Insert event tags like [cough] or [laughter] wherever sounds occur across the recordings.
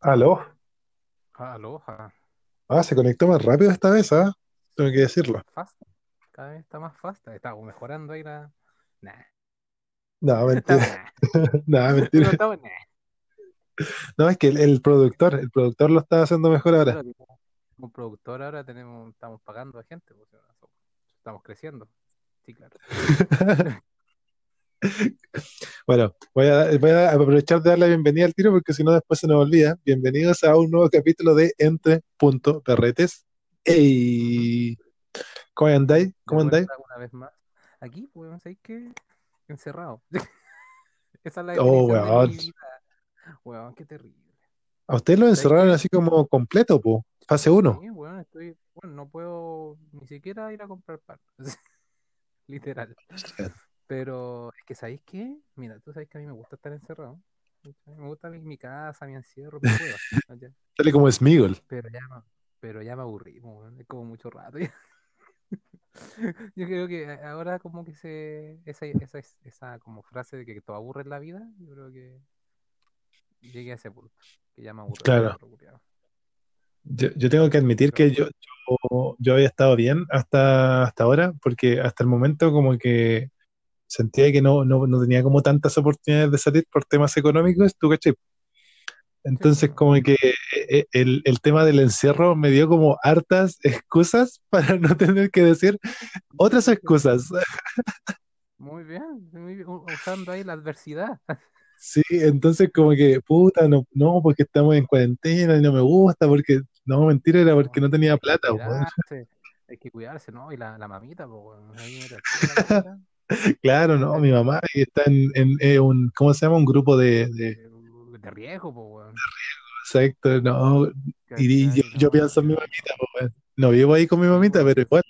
Aló. Aloha. Ah, se conectó más rápido esta vez, ¿ah? Tengo que decirlo. Fast. Cada vez está más fast. Estamos mejorando ahí la. Nah. No, mentira. nah. [laughs] No, No mentira. nah. No, es que el, el productor, el productor lo está haciendo mejor ahora. Claro, como, productor ahora tenemos, estamos pagando a gente. pues, estamos creciendo. Sí, claro. [laughs] [laughs] Bueno, voy a, voy a aprovechar de dar la bienvenida al tiro porque si no después se nos olvida. Bienvenidos a un nuevo capítulo de Entre Punto Perretes. ¡Ey! ¿Cómo andáis? ¿Cómo andáis? una vez más. Aquí, pues, ¿sabes qué? Encerrado. [laughs] Esa es la Oh, weón. Weón, qué terrible. A ustedes lo ¿Sabes encerraron así como completo, po. Fase 1. Sí, weón, estoy. Bueno, no puedo ni siquiera ir a comprar pan. [laughs] Literal. Pero es que, ¿sabéis qué? Mira, tú sabes que a mí me gusta estar encerrado. Me gusta mi, mi casa, mi encierro, mi cueva. Sale como Smigol. Pero ya, pero ya me aburrí, weón, Es como mucho rato. ya. [laughs] Yo creo que ahora como que se... Esa, esa, esa como frase de que te aburre en la vida, yo creo que llegué a ese punto. Que ya me aburre Claro. Yo, yo tengo que admitir que yo, yo, yo había estado bien hasta, hasta ahora, porque hasta el momento como que sentía que no, no, no tenía como tantas oportunidades de salir por temas económicos, ¿tú cachai? Entonces como que eh, el, el tema del encierro me dio como hartas [laughs] excusas para no tener que decir otras excusas. Muy bien, muy bien, usando ahí la adversidad. Sí, entonces como que, puta, no, no, porque estamos en cuarentena y no me gusta, porque, no, mentira, era porque no tenía plata, hay que cuidarse, ¿no? Y la, la mamita, pues, [laughs] weón, Claro, no, mi mamá está en, en, eh, un, ¿cómo se llama? Un grupo de, de de, riesgo, weón. exacto, no, y yo, pienso en mi mamita, po, weón. No vivo ahí con mi Sí, mamita, weón. pero igual,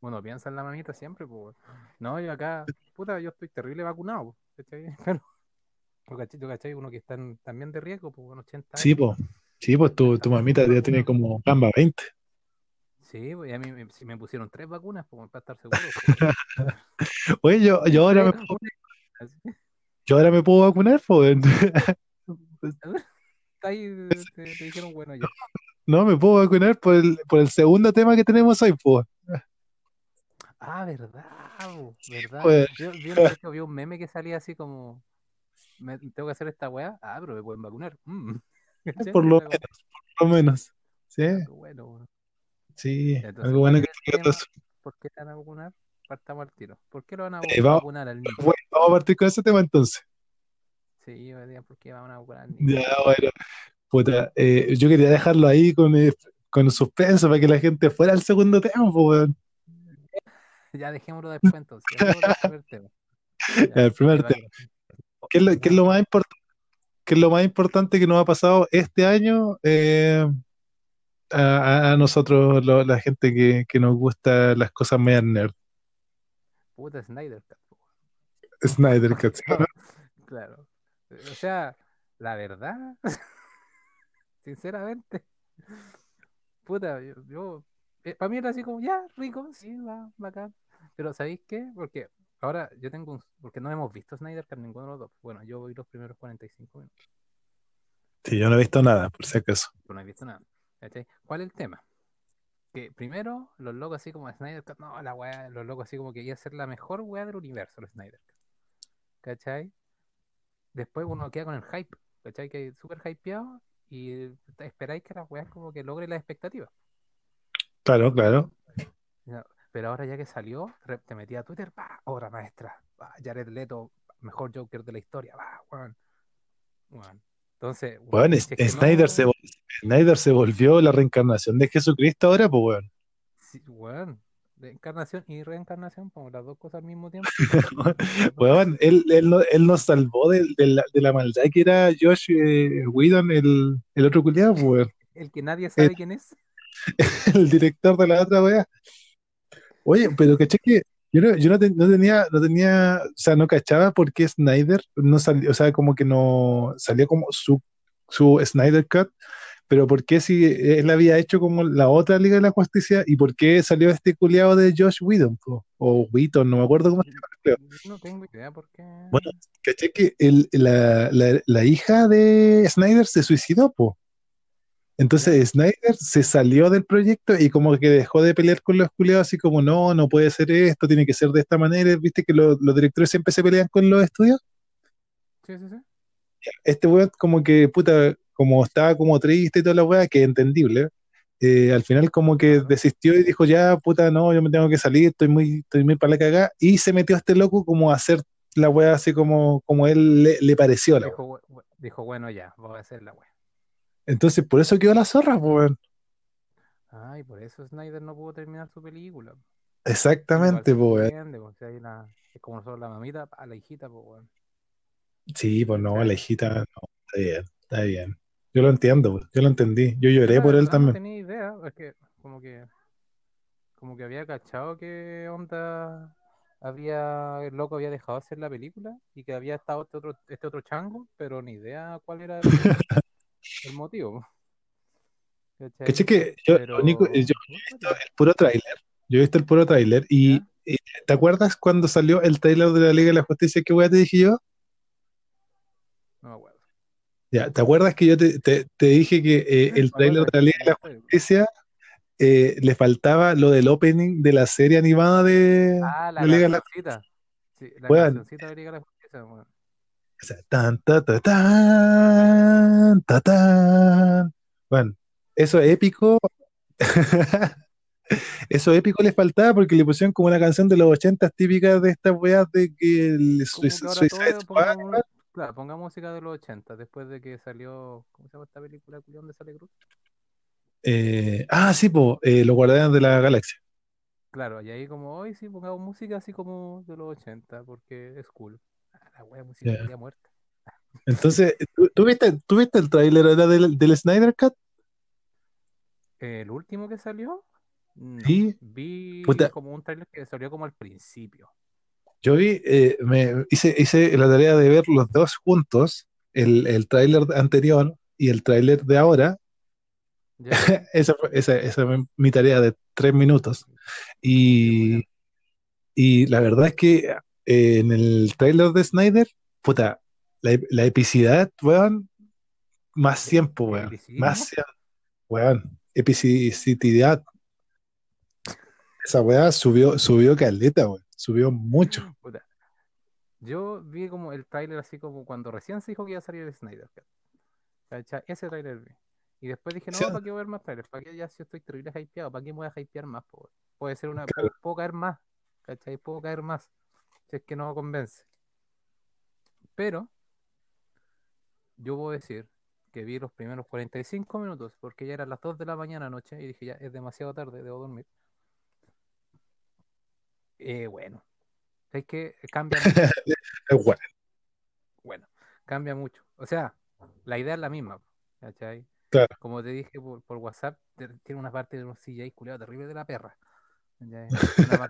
Bueno, piensa en la mamita siempre, pues, weón. No, yo acá, puta, yo estoy terrible vacunado, ¿cachai? [laughs] Pero, ¿tú cachai? cachai? Uno que está en- también de riesgo, pues, bueno, 80 sí, años. pues, sí, pues tu, tu mamita ya tiene como gamba 20. Sí, pues, a mí me, sí me pusieron tres vacunas, pues, para estar seguro. pues, [laughs] Oye, yo, yo ahora me, puedo- yo ahora me puedo vacunar, pues, [laughs] Ahí te, te dijeron, bueno, ya. [laughs] no, me puedo vacunar por el, por el segundo tema que tenemos hoy, pues. Ah, verdad, verdad. Pues, Yo vi, de hecho, vi un meme que salía así como, me, tengo que hacer esta weá, ah, pero me pueden vacunar. Mm. Por lo menos, por lo menos. Sí, bueno, weón. Sí, Entonces, algo bueno ¿cuál que. ¿Por qué te van a vacunar? Partamos al tiro. ¿Por qué lo van a Eh, vacunar al niño? bueno, vamos a partir con ese tema entonces. Sí, yo decía, ¿por qué van a vacunar al niño? Ya, bueno, puta, eh, yo quería dejarlo ahí con, eh, con suspenso para que la gente fuera al segundo tema, pues, weón. [laughs] Ya dejémoslo después entonces. Primer tema. [laughs] Ya, el primer tema. ¿Qué es lo, qué es lo más importante? ¿Qué es lo más importante que nos ha pasado este año eh, a, nosotros, lo- la gente que, que nos gusta las cosas medias nerd? Puta Snyder po. Snyder Cut, ¿sí o [laughs] no? Claro. O sea, la verdad, [laughs] sinceramente, puta, yo, yo- eh, para mí era así como, ya, rico, sí, va, bacán. Pero ¿sabéis qué? Porque ahora yo tengo un, porque no hemos visto Snyder Cut ninguno de los dos. Bueno, yo voy los primeros 45 minutos, Sí, yo no he visto nada, por si acaso. no he visto nada. ¿Cachai? ¿Cuál es el tema? Que primero, los locos así como Snyder Cut, no, la weá, los locos así como que iba a ser la mejor weá del universo, el Snyder Cut. ¿Cachai? Después uno queda con el hype, ¿cachai? Que es súper hypeado y esperáis que la weá como que logre las expectativas. Claro, claro. Pero ahora ya que salió, te metí a Twitter, va, obra maestra, va, Jared Leto, mejor Joker de la historia, va, weón. Entonces, Bueno, si es que Snyder, no- se, vol- Snyder se volvió la reencarnación de Jesucristo ahora, pues, weón. sí, weón, encarnación y reencarnación, como las dos cosas al mismo tiempo. [laughs] Weón, él, él, no- él nos salvó de, de la, de la maldad que era Josh eh, Whedon, el, el otro culiado, pues, weón. [laughs] El que nadie sabe El- quién es. [laughs] el director de la otra weá. Oye, pero caché que yo no, yo no, te- no tenía, no tenía, o sea, no cachaba por qué Snyder no salió, o sea, como que no salió como su, su Snyder Cut, pero por qué si él había hecho como la otra Liga de la Justicia y por qué salió este culiado de Josh Whedon, po? o Whedon, no me acuerdo cómo se llama. No tengo idea por qué. Bueno, Caché que el- la, la, la hija de Snyder se suicidó, po. Entonces. Snyder se salió del proyecto y como que dejó de pelear con los culiados, así como, no, no puede ser esto, tiene que ser de esta manera. Viste que lo- los directores siempre se pelean con los estudios. Sí, sí, sí. Este weón como que, puta, como estaba como triste y toda la weá, que es entendible. eh, al final como que desistió y dijo, ya, puta, no, yo me tengo que salir, estoy muy, estoy muy para la cagada. Y se metió a este loco como a hacer la weá así como, como él le, le pareció a la weá. Dijo, "We- we- dijo, bueno, ya, voy a hacer la wea. Entonces por eso quedó la zorra, pues. Ay, por eso Snyder no pudo terminar su película. Exactamente, pues, una, es como nosotros la mamita, a la hijita, pues. Sí, pues no, la ¿Cachai? hijita, no, está bien, está bien. Yo lo entiendo, pues, yo lo entendí. Yo lloré la por él verdad no también. tenía idea, es que como que como que había cachado que onda había el loco había dejado de hacer la película y que había estado este otro este otro chango, pero ni idea cuál era el, [laughs] el motivo, ¿Cachai? Que yo, Pero lo único, yo he visto el puro tráiler, yo he visto el puro tráiler y, ¿te acuerdas cuando salió el tráiler de la Liga de la Justicia? ¿Qué weá te dije yo? No me acuerdo. Ya, ¿te acuerdas que yo te, te- te dije que eh, el tráiler de la Liga de la que- Justicia eh, le faltaba lo del opening de la serie animada de Ah, la la Liga de la cancioncita. Sí, la cancioncita de Liga de la Justicia, weón. O sea, tan, ta, ta, tan, ta, tan. Bueno, eso es épico. [laughs] Eso épico les faltaba porque le pusieron como una canción de los 80 típicas de estas weas de que el Suicide Squad, claro, pongamos música de los 80, después de que salió, ¿cómo se llama esta película de Sale Cruz? eh, ah, sí, po, eh, los Guardianes de la Galaxia. Claro, y ahí como, hoy sí, pongamos música así como de los 80, porque es cool. La wea música Ya. culia muerta. Entonces, ¿tú, tú viste, tú viste el tráiler era del, del Snyder Cut? ¿El último que salió? No. Sí, Vi puta, como un trailer que salió como al principio. yo vi, eh, me hice, hice la tarea de ver los dos juntos, el, el tráiler anterior y el tráiler de ahora. [laughs] Esa fue, esa, esa fue mi tarea de tres minutos. Y, y la verdad es que eh, en el tráiler de Snyder, puta, la, la epicidad, weón, más ¿De tiempo, weón, más cien- weón, epicidad. Esa weá subió, subió caleta, weón, subió mucho. Puta, Yo vi como el tráiler así como cuando recién se dijo que iba a salir el Snyder. Ese tráiler vi. Y después dije, Sí, no, ¿para qué voy a ver más trailers? ¿Para qué ya si estoy terrible hypeado? ¿Para qué me voy a hypear más? po, weón? Puede ser una, claro. puedo caer más, ¿cachai? Puedo caer más, si es que no convence. Pero yo puedo decir que vi los primeros 45 minutos, porque ya eran las 2 de la mañana anoche, y dije, ya es demasiado tarde, debo dormir. Eh, bueno, es que cambia [laughs] mucho. Bueno. Bueno, cambia mucho. O sea, la idea es la misma, ¿cachai? Claro. Como te dije por, por WhatsApp, tiene una parte de unos CGI culiado terrible de la perra.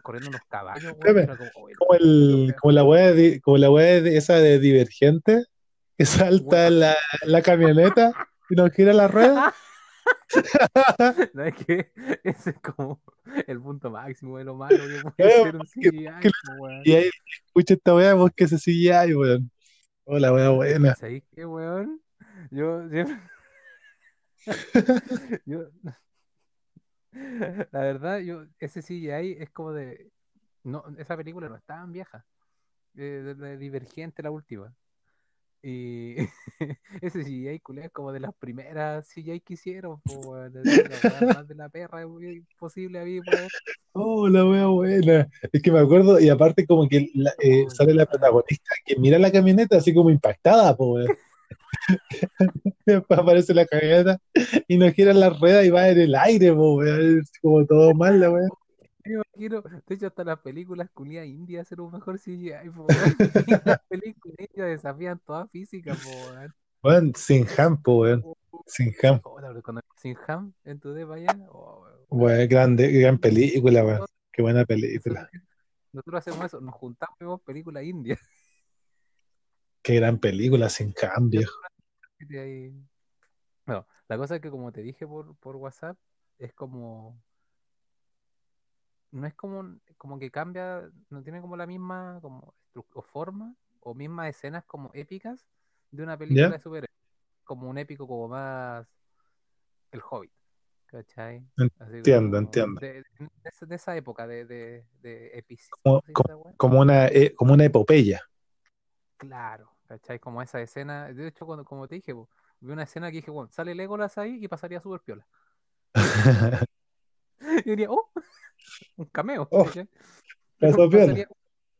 Corriendo unos caballos, como, "Oh, como, el, fea". como la weá de, como la weá de esa de Divergente, que salta Weón. la, la camioneta y nos gira la rueda. [laughs] ¿No es que ese es como el punto máximo de lo malo que puede ser un CGI. Y ahí escucha esta weá, vos que se sigue ahí, weón. Oh, la weá buena. ¿Sabéis qué, weón? Yo siempre... [laughs] yo... [laughs] La verdad, yo ese CGI es como de... No, esa película no es tan vieja. eh, de, de Divergente, la última. Y [laughs] ese CGI culé es como de las primeras CGI que hicieron, weá más de la perra posible había, weón. Oh, la wea buena. Es que me acuerdo, y aparte como que la- eh, Oh, sale la protagonista que mira la camioneta así como impactada, weón. Después [laughs] aparece la camioneta y nos giran las ruedas y va en el aire, po, weón. Es como todo mal, la wea. Me imagino, de hecho, hasta las películas culiadas indias hacen un mejor CGI, po, weón. [laughs] Las películas indias desafían toda física, po, weón. Sin ham, po, weón. Sin ham. Oh, la- sin ham en tu de vaya, oh, weón. Grande, gran película, weón. Qué buena película. [laughs] Nosotros hacemos eso, nos juntamos y vemos películas indias. Qué gran película, sin ahí- Bueno, la cosa es que como te dije por, por WhatsApp, es como... No es como, como que cambia, no tiene como la misma como o forma o mismas escenas como épicas de una película ¿Ya? de superhéroes. Como un épico como más El Hobbit. ¿Cachai? Así Entiendo, entiendo. De, de- de- de esa época de, de, de como una, eh, como una epopeya. Claro, ¿cachai? Como esa escena. De hecho, cuando, como te dije, po, vi una escena que dije, bueno, sale Legolas ahí y pasaría súper piola. [laughs] Y diría, oh, un cameo, Oh, Pero piola. pasaría,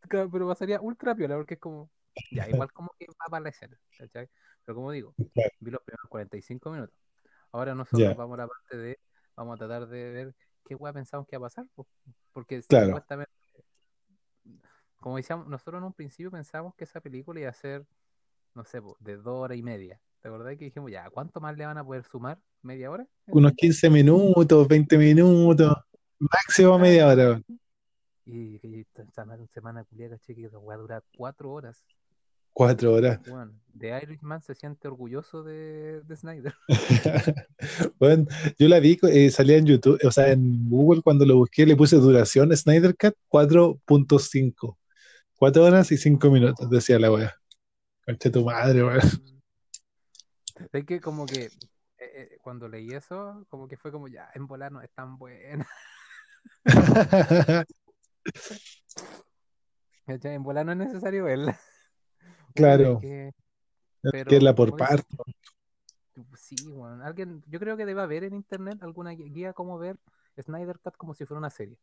pero pasaría ultra piola porque es como, ya, igual [laughs] como que va para la escena, ¿cachai? Pero como digo, vi los primeros 45 minutos. Ahora nosotros vamos a la parte de, vamos a tratar de ver qué weá pensamos que va a pasar, po, porque claro. supuestamente, como decíamos, nosotros en un principio pensamos que esa película iba a ser, no sé, de dos horas y media. ¿Te acordás que dijimos, ya, ¿cuánto más le van a poder sumar? ¿Media hora? Unos ¿Cachai? 15 minutos, 20 minutos, máximo media hora. Y que esta semana, semana culiada, caché que la weá dura cuatro horas. Cuatro horas. Bueno, The Irishman se siente orgulloso de, de Snyder. [laughs] Bueno, yo la vi, eh, salía en YouTube, o sea, en Google cuando lo busqué le puse duración Snyder Cut 4.5. Cuatro horas y cinco minutos, decía la wea. Conche tu madre, weón. Es que como que eh, eh, cuando leí eso, como que fue como ya, en volar no es tan buena. [laughs] En volar no es necesario verla. Claro, que, que es la pero por parto. sí, bueno, alguien, yo creo que debe haber en internet alguna guía como ver Snyder Cut como si fuera una serie.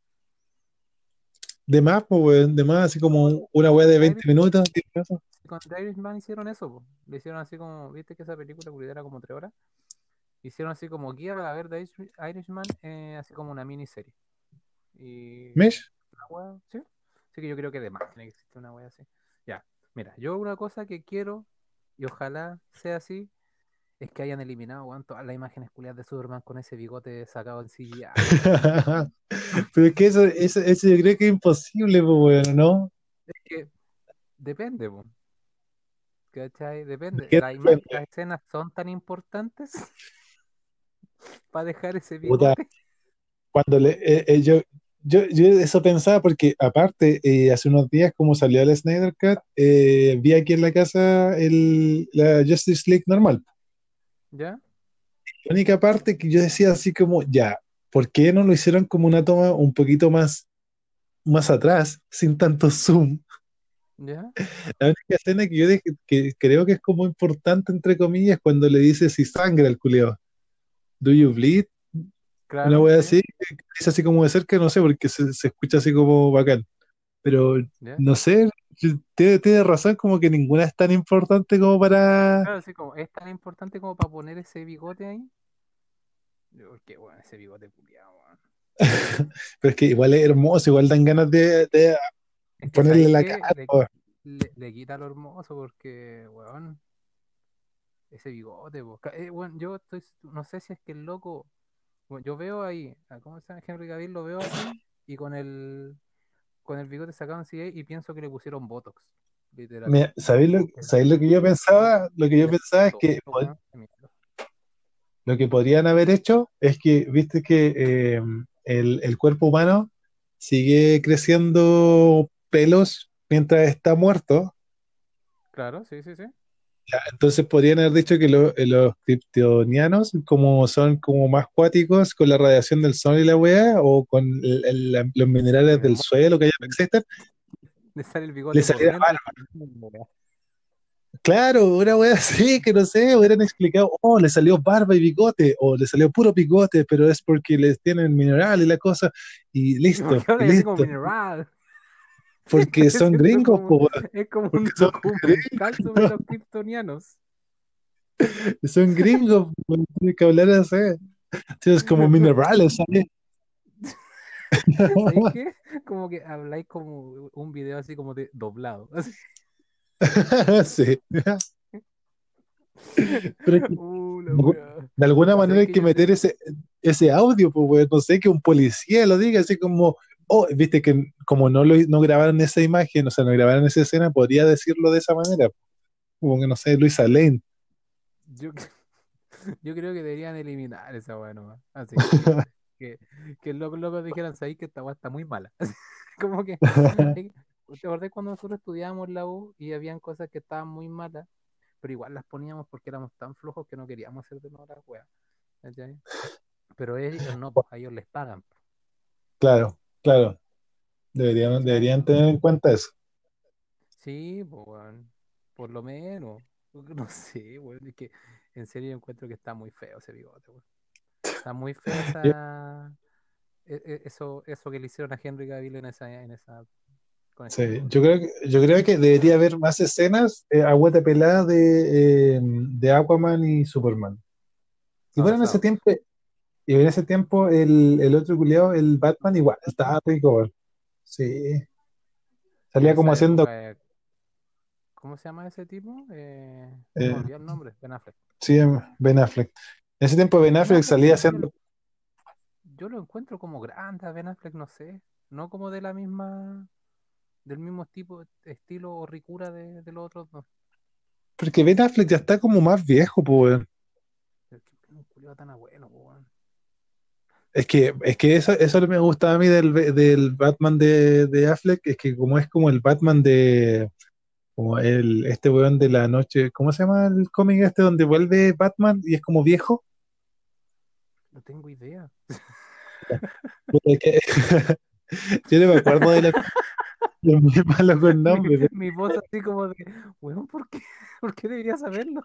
De más, pues, weón, de más, así como una wea de 20 minutos. 10 minutos. Con The Irishman hicieron eso, po. Le hicieron así como, viste que esa película era como tres horas. Hicieron así como guía para ver The Irish- Irishman, eh, así como una miniserie. Y la wea, sí. Así que yo creo que de más tiene que existir una wea así. Ya, mira, yo una cosa que quiero, y ojalá sea así, es que hayan eliminado, weón, todas las imágenes culiadas de Superman con ese bigote sacado en weón. [laughs] Pero es que eso, eso, eso yo creo que es imposible, pues, weón, ¿no? Es que depende, po. ¿Cachai? Depende. ¿Qué La ima- depende? las escenas son tan importantes [laughs] para dejar ese Puta, bigote. cuando le, eh, eh, yo, yo, yo eso pensaba porque aparte, eh, hace unos días como salió el Snyder Cut, eh, vi aquí en la casa el, la Justice League normal. ¿Ya? La única parte que yo decía así como, ya, ¿por qué no lo hicieron como una toma un poquito más, más atrás, sin tanto zoom? ¿Ya? La única escena que yo que creo que es como importante, entre comillas, cuando le dice si sangra el culeo. ¿Do you bleed? Una Claro, wea sí. así, dice así como de cerca, no sé, porque se, se escucha así como bacán. Pero ¿Ya? no sé, tiene, tiene razón, como que ninguna es tan importante como para. Claro, sí, como es tan importante como para poner ese bigote ahí. Porque, bueno, ese bigote culiado, weón. [laughs] Pero es que igual es hermoso, igual dan ganas de, de Es que, ponerle ¿sabes la cara. Le, po. le- le quita lo hermoso porque, weón, ese bigote, eh, weón, yo estoy, no sé si es que el loco, bueno, yo veo ahí, ¿cómo se llama? Henry Cavill lo veo así y con el, con el bigote sacado en CGI y pienso que le pusieron Botox. Mira, ¿sabéis lo, El sabéis lo que yo pensaba? Lo que yo pensaba es que lo que podrían haber hecho es que, viste que eh, el, el cuerpo humano sigue creciendo pelos mientras está muerto. Claro, sí, sí, sí. Ya, Entonces podrían haber dicho que lo- eh, los kryptonianos, como son como más cuáticos con la radiación del sol y la weá, o con el- el- la- los minerales del suelo que ya no existen, le sale el le bigote por saliera dentro. Claro, una wea así, que no sé, hubieran explicado, oh, le salió barba y bigote, o le salió puro bigote, pero es porque les tienen mineral y la cosa, y [laughs] ¿Y listo, así como listo, mineral? Porque [laughs] son gringos, como- [laughs] Es como un son documental sobre los kryptonianos. [laughs] son gringos, weón, tienen que hablar así, Sí, es como minerales, ¿sabes? Como que habláis como un video así como de doblado. así. Sí. Pero es que Uh, de alguna ¿Sabes manera hay que meter te- ese, ese audio, pues, no sé, que un policía lo diga, así como, oh, viste que como no lo no grabaron esa imagen, o sea, no grabaron esa escena, podría decirlo de esa manera, como que no sé, Luisa Lane. Yo, [laughs] yo creo que deberían eliminar esa weá nomás. Así. [laughs] Que, que los locos dijeran, ¿sabéis que esta weá está muy mala? [laughs] Como que. ¿Te acordás cuando nosotros estudiábamos la U y habían cosas que estaban muy malas, pero igual las poníamos porque éramos tan flojos que no queríamos hacer de nuevo las weas? Pero ellos no, pues, a ellos les pagan. Claro, claro. Deberían, deberían tener en cuenta eso. Sí, pues, por lo menos. [laughs] No sé, es que en serio encuentro que está muy feo ese bigote, weón. Está muy feo esa, e- e- eso, eso que le hicieron a Henry Cavill en esa, en esa, Sí, yo creo que, yo creo que debería haber más escenas eh, a pelada de, eh, de Aquaman y Superman. Y bueno, en ese tiempo, y en ese tiempo el, el otro culiao, el Batman, igual, estaba rico. Sí. Salía como haciendo, eh, ¿cómo se llama ese tipo? Eh, eh, olvidó el nombre, Ben Affleck. sí, Ben Affleck. En ese tiempo Ben Ben Affleck salía haciendo, yo lo encuentro como grande a Ben Affleck, no sé, no como de la misma, del mismo tipo, estilo o ricura de, de los otros dos. porque Ben Affleck ya está como más viejo, pues. Pero que un culiao tan abuelo, weón. Es que, es que eso, eso me gustaba a mí del, del Batman de, de Affleck, es que como es como el Batman de, como el, este weón de la noche, ¿cómo se llama el cómic este donde vuelve Batman y es como viejo? No tengo idea. [laughs] Yo no me acuerdo de la, muy malo con [laughs] Mi, nombres. mi voz así como de, weón, ¿por qué? [laughs] ¿Por qué debería saberlo?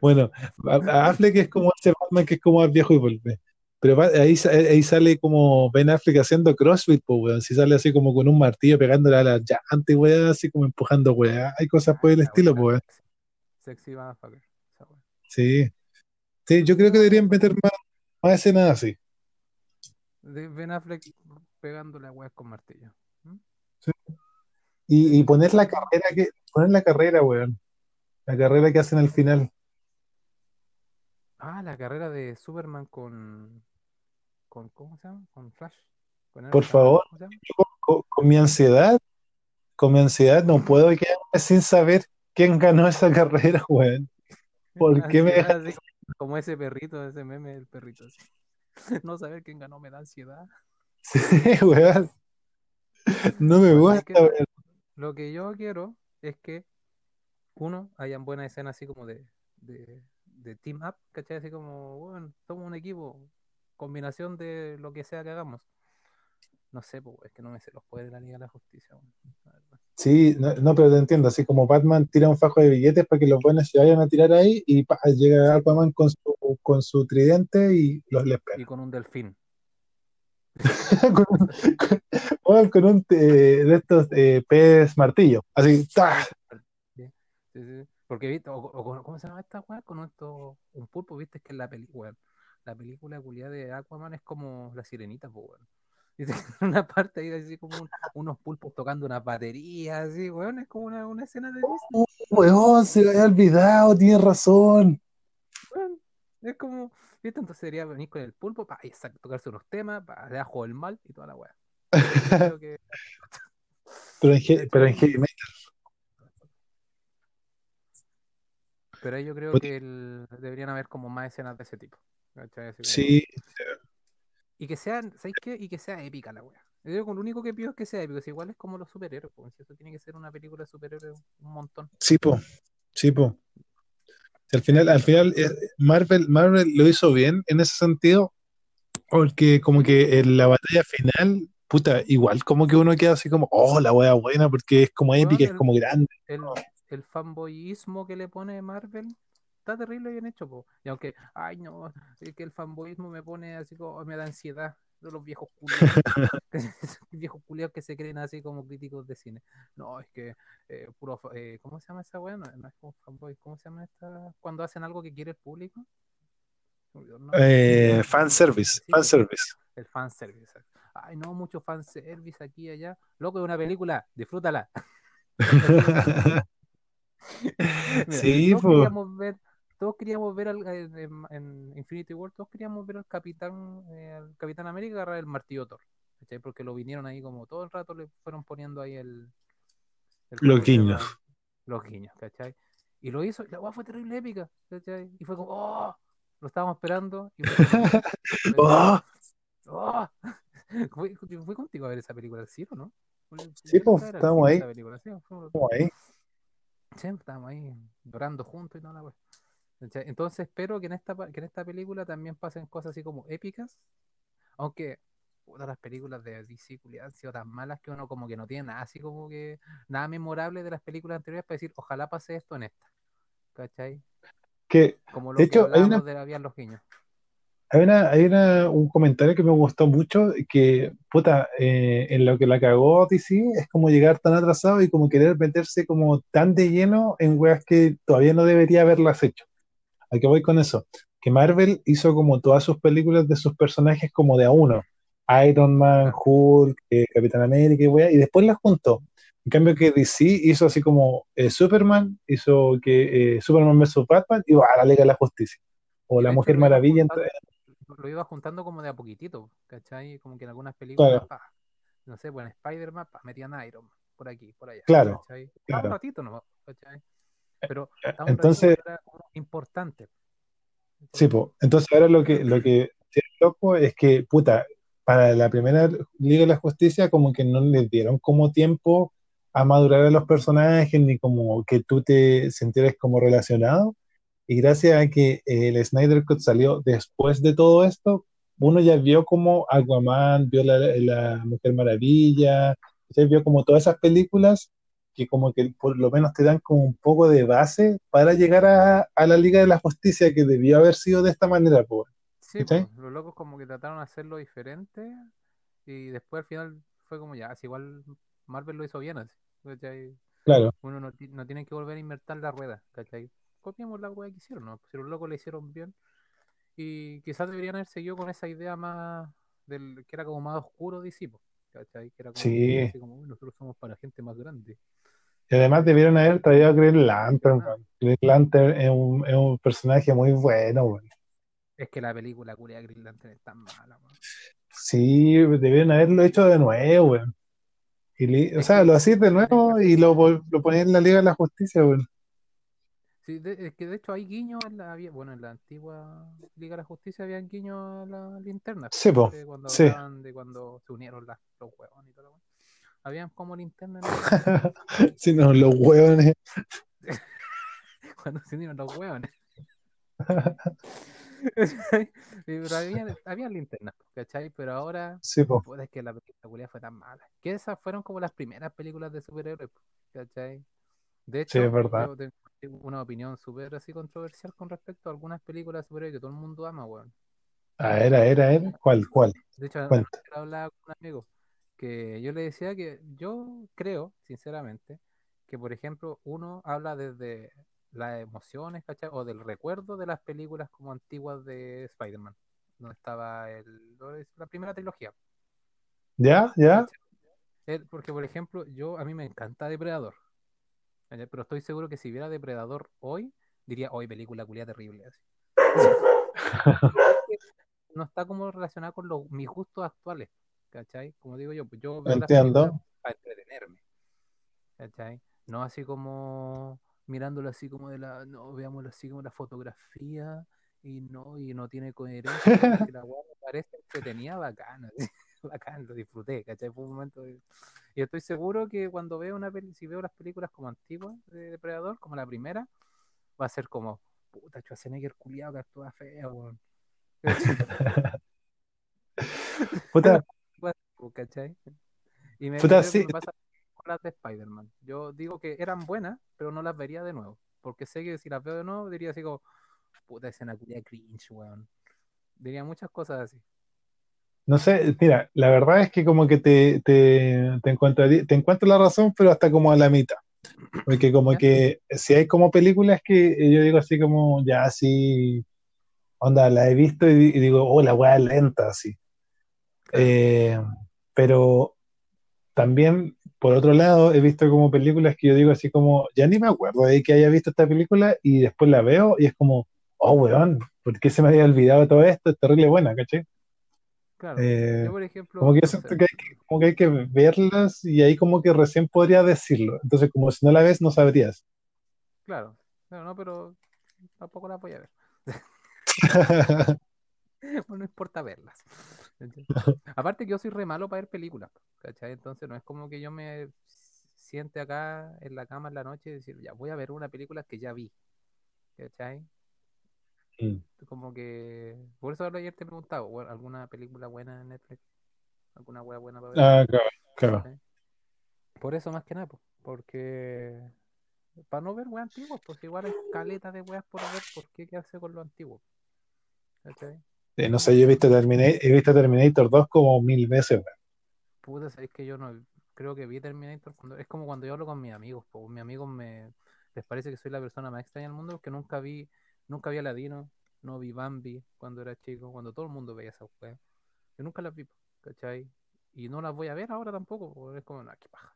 Bueno, a- a Affleck es como ese Batman que es como más viejo y vuelve. Pero ahí, sa- ahí sale como Ben Affleck haciendo CrossFit, pues, weón. Si sale así como con un martillo pegándole a la llanta weón, así como empujando weón. Hay cosas por el Esa estilo, pues, weón. sexy, motherfucker. Sí. Sí, yo creo que deberían meter más, más escenas así. De Ben Affleck pegándole a weas con martillo. ¿Mm? Y, y poner la carrera que, poner la carrera, weón. La carrera que hacen al final. Ah, la carrera de Superman con, con ¿cómo se llama? Con Flash. Con Por favor. Con, con mi ansiedad, con mi ansiedad no puedo quedarme sin saber quién ganó esa carrera, [laughs] weón. ¿Por [laughs] qué me así como ese perrito, ese meme del perrito. así. [laughs] No saber quién ganó me da ansiedad. Sí, weón. No me No, ¿sabes gusta, weón. Lo que yo quiero es que, uno, hayan buenas escenas así como de, de, de team up, ¿cachai? Así como, bueno, somos un equipo, combinación de lo que sea que hagamos. No sé, pues, es que no me sé los poderes de la Liga de la Justicia. la. Sí, no, no, pero te entiendo. Así como Batman tira un fajo de billetes para que los buenos se vayan a tirar ahí y pa, llega. Aquaman con su, con su tridente y los les pega. Y con un delfín. [laughs] con, con- un eh, de estos eh, pez martillo. Así, ¡ta! Sí, sí, sí. Porque, ¿viste? O, o ¿cómo se llama esta weá? Con esto, un pulpo, ¿viste? Que en la película, la película culiada de Aquaman es como la sirenita, pues, [laughs] que en una parte hay así como un- unos pulpos tocando una batería, así, weón, es como una, una escena de Disney, Weón, se me había olvidado, tienes razón. weón. Es como, ¿viste? Entonces sería venir con el pulpo, para tocarse unos temas, para debajo del mal y toda la weá. Que [laughs] Pero en, pero en Heavy Metal, Pero ahí yo creo Oye. que el- deberían haber como más escenas de ese tipo. ¿Cachai? Así como- sí, Y que sean, ¿sabes qué? Y que sea épica la wea. Yo digo, lo único que pido es que sea épico. Si igual es como los superhéroes, pues, eso tiene que ser una película de superhéroes un montón. sí, po, sí, po. Al final, al final eh, Marvel, Marvel lo hizo bien en ese sentido, porque como que en la batalla final, puta, igual como que uno queda así como, oh, la wea buena, porque es como épica, es el- como grande. El, el fanboyismo que le pone Marvel está terrible bien hecho, po. Y aunque, ay no, es que el fanboyismo me pone así como, me da ansiedad de los viejos culiados. [laughs] [laughs] viejos culiados que se creen así como críticos de cine. No, es que eh, puro, eh, ¿cómo se llama esa weá? No, no es como fanboy, ¿cómo se llama esta? Cuando hacen algo que quiere el público. Nombre. Eh, fanservice, Sí, fanservice. el fanservice. Ay, no, mucho fanservice aquí y allá. Loco, es una película, disfrútala. [laughs] Mira, Sí, po. queríamos ver, todos queríamos ver al- en, Infinity War, todos queríamos ver al Capitán, eh, al Capitán América agarrar el martillo Thor, ¿cachai? Porque lo vinieron ahí como todo el rato le fueron poniendo ahí el, el Los guiños. Los guiños, ¿cachai? Y lo hizo, y la weá fue terrible épica, ¿cachai? Y fue como, ¡oh! Lo estábamos esperando. Y fue como, [laughs] Oh, ¡oh! [laughs] Fui, fui contigo a ver esa película, ¿sí o no? Sí, pues, estábamos ahí. película, sí, como ahí. Sí, estábamos ahí llorando juntos y toda la wea. ¿Cachai? Entonces espero que en esta, que en esta película también pasen cosas así como épicas, aunque puta, las películas de DC han sido tan malas que uno como que no tiene nada así como que nada memorable de las películas anteriores para decir, ojalá pase esto en esta, ¿cachai? Que, Como lo de que hecho, hay una de Habían los guiños. Hay, una, hay una- un comentario que me gustó mucho, que, puta, eh, en lo que la cagó DC es como llegar tan atrasado y como querer meterse como tan de lleno en weas que todavía no debería haberlas hecho. ¿A qué voy con eso? Que Marvel hizo como todas sus películas de sus personajes como de a uno. Iron Man, Claro. Hulk, eh, Capitán América y wea, y después las juntó. En cambio que DC hizo así como eh, Superman, hizo que eh, Superman vs. Batman y a la Liga de la Justicia. O la Mujer Maravilla. entonces, lo iba juntando como de a poquitito, ¿cachai? Como que en algunas películas, claro, no sé, en Spider-Man, metían Iron Man, por aquí, por allá, claro. ¿cachai? Estaba un Claro. ratito nomás, ¿cachai? Pero [laughs] Entonces, importante, sí, ¿cachai? po. Entonces ahora lo que, lo que sí es loco es que, puta, para la primera Liga de la Justicia como que no les dieron como tiempo a madurar a los personajes, ni como que tú te sintieras como relacionado. Y gracias a que eh, el Snyder Cut salió después de todo esto, uno ya vio como Aquaman, vio la, la Mujer Maravilla, usted vio como todas esas películas que como que por lo menos te dan como un poco de base para llegar a, a la Liga de la Justicia que debió haber sido de esta manera, po, Sí, pues, los locos como que trataron de hacerlo diferente y después al final fue como ya, así igual Marvel lo hizo bien así, ¿cachai? Claro, Uno no, no tiene que volver a inventar la rueda, ¿cachai? Copiamos la wea que hicieron, ¿no? Si los locos le hicieron bien y quizás deberían haber seguido con esa idea más del que era como más oscuro de ¿cachai? Que era como sí. así como, "Uy, nosotros somos para gente más grande, Y además debieron haber traído a Green Lantern, weón. Green Lantern es un, es un personaje muy bueno. Es que la película culia Green Lantern es tan mala. Sí, debieron haberlo hecho de nuevo, weón. Y li- o sea, lo hacís de nuevo [laughs] y lo, lo ponés en la Liga de la Justicia. Sí, de- es que de hecho hay guiños en la, bueno, en la antigua Liga de la Justicia había guiños a la linterna, Sí, po. de cuando Sí. de cuando se unieron las, los huevos y todo lo Habían como linterna en [laughs] la- Si no, los huevones. [laughs] cuando se unieron los huevos. [laughs] Pero había, había linternas, ¿cachai? Pero ahora, Sí, po. puta, es que la película fue tan mala. Que esas fueron como las primeras películas de superhéroes, ¿cachai? De Sí, es hecho, verdad. tengo una opinión súper así controversial con respecto a algunas películas de superhéroes que todo el mundo ama, weón. A ver, a ver, a ver. ¿Cuál, cuál? De hecho, hablaba con un amigo que yo le decía que yo creo, sinceramente, que por ejemplo uno habla desde las emociones, ¿cachai? O del recuerdo de las películas como antiguas de Spider-Man, donde estaba el, la primera trilogía. ¿Ya? ¿Ya? porque por ejemplo, yo a mí me encanta Depredador, ¿cachai? pero estoy seguro que si viera Depredador hoy, diría, hoy película culia terrible, así. [laughs] no está como relacionada con los, mis gustos actuales, ¿cachai? Como digo yo, pues yo veo Entiendo. para entretenerme, ¿cachai? No así como mirándolo así como de la, no, veámoslo así como la fotografía y no, y no tiene coherencia, [laughs] la weá me parece entretenida, bacana, [laughs] así, bacán, lo disfruté, ¿cachai? Fue un momento de- Y estoy seguro que cuando veo una peli, si veo las películas como antiguas de Depredador, como la primera, va a ser como, puta, Schwarzenegger culiado que actúa fea, weón. [laughs] Puta, ¿cachai? Y me, Puta, sí. me pasa con las de Spider-Man. Yo digo que eran buenas, pero no las vería de nuevo. Porque sé que si las veo de nuevo, diría así como, puta escena culia cringe, weón. Diría muchas cosas así. no sé, mira, la verdad es que como que te, te, te encontraría- te encuentro la razón, pero hasta como a la mitad. Porque como que si hay como películas que yo digo así como, ya así, onda, la he visto y, di- y digo, oh, la weá lenta, así. Eh, pero también, por otro lado, he visto como películas que yo digo así como, ya ni me acuerdo de que haya visto esta película y después la veo y es como, oh, weón, ¿por qué se me había olvidado todo esto? Es terrible buena, ¿cachai? Claro. Eh, yo, por ejemplo, como que yo no siento sé. que hay que, como que hay que verlas y ahí como que recién podría decirlo. Entonces, como si no la ves, no sabrías. Claro. Claro, no, pero tampoco la voy a ver. [laughs] [laughs] Bueno, no importa verlas. Aparte que yo soy re malo para ver películas, ¿cachai? Entonces no es como que yo me siente acá en la cama en la noche y decir, ya voy a ver una película que ya vi, ¿cachai? Como que. Por eso ayer te preguntaba, ¿alguna película buena en Netflix? ¿Alguna wea buena para ver? Ah, claro. Por eso más que nada, po, porque. Para no ver weas antiguas, pues igual hay caletas de weas por ver, ¿por qué quedarse con lo antiguo? ¿Cachai? Eh, no sé, yo he visto, Terminator, he visto Terminator 2 como mil veces, weón. Puta, sabéis que yo no creo que vi Terminator cuando es como cuando yo hablo con mis amigos, pues mis amigos me les parece que soy la persona más extraña del mundo porque nunca vi, nunca vi a Ladino, no vi Bambi cuando era chico, cuando todo el mundo veía esas weas. Yo nunca las vi, ¿cachai? Y no las voy a ver ahora tampoco, porque es como, nah, qué paja.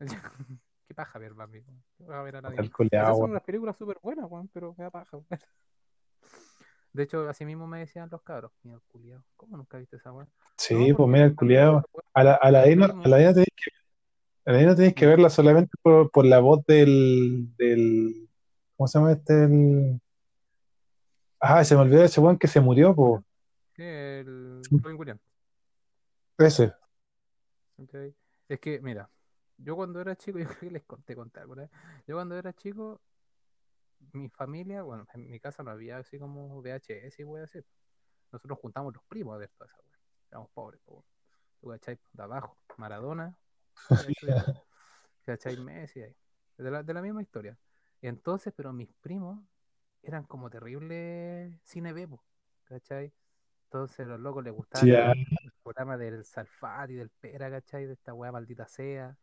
[laughs] qué paja ver Bambi, weón. Ver a Ladino. Esas son weón. unas películas súper buenas, weón, pero me da paja, weón. De hecho, así mismo me decían los cabros, mira, culiao, ¿cómo nunca viste esa weá? Sí, No, pues mira, el culiado. A la, a la Dino, a la Dino tenés que, a la Dino tenés que verla solamente por, por la voz del, del. ¿Cómo se llama este? El... Ah, se me olvidó ese weón que se murió, pues. Sí, el Robin Williams. Ese. Es que, mira, yo cuando era chico, [laughs] yo creo que les conté contar, ¿verdad? Yo cuando era chico, mi familia, bueno, en mi casa no había así como VHS y wey así. Nosotros juntamos los primos a ver toda esa wea. Éramos pobres, po. ¿Tú cachai? De abajo, Maradona, [laughs] ¿cachai? Messi ahí. De la, de la misma historia. Y entonces, pero mis primos eran como terribles cine bebo, ¿cachai? Entonces los locos les gustaba el programa del Salfati, del Pera, ¿cachai? De esta weá maldita sea.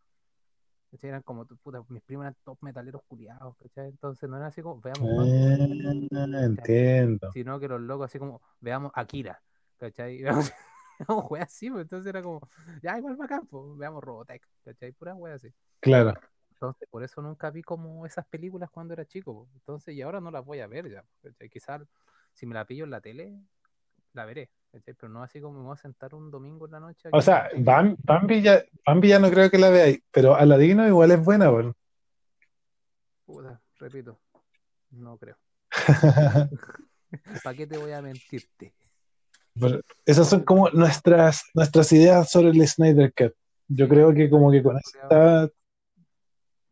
¿Cachai? Eran como, puta, mis primos eran top metaleros culiados, ¿cachai? Entonces no era así como, veamos ah, entiendo. sino que los locos así como, veamos Akira, ¿cachai? [laughs] Veamos, así, pues entonces era como, ya igual bacán, pues, veamos Robotech, ¿cachai? Pura wea así. Claro. Entonces, por eso nunca vi como esas películas cuando era chico. po. Entonces, y ahora no las voy a ver ya. Quizás si me la pillo en la tele, la veré. Pero no así como me voy a sentar un domingo en la noche. O sea, Bambi ya, Bambi ya no creo que la veáis, pero Aladino igual es buena, weón. Puta, repito, no creo. [laughs] [laughs] ¿Para qué te voy a mentirte? Pero esas son como nuestras, nuestras ideas sobre el Snyder Cut. Yo creo que como que con está,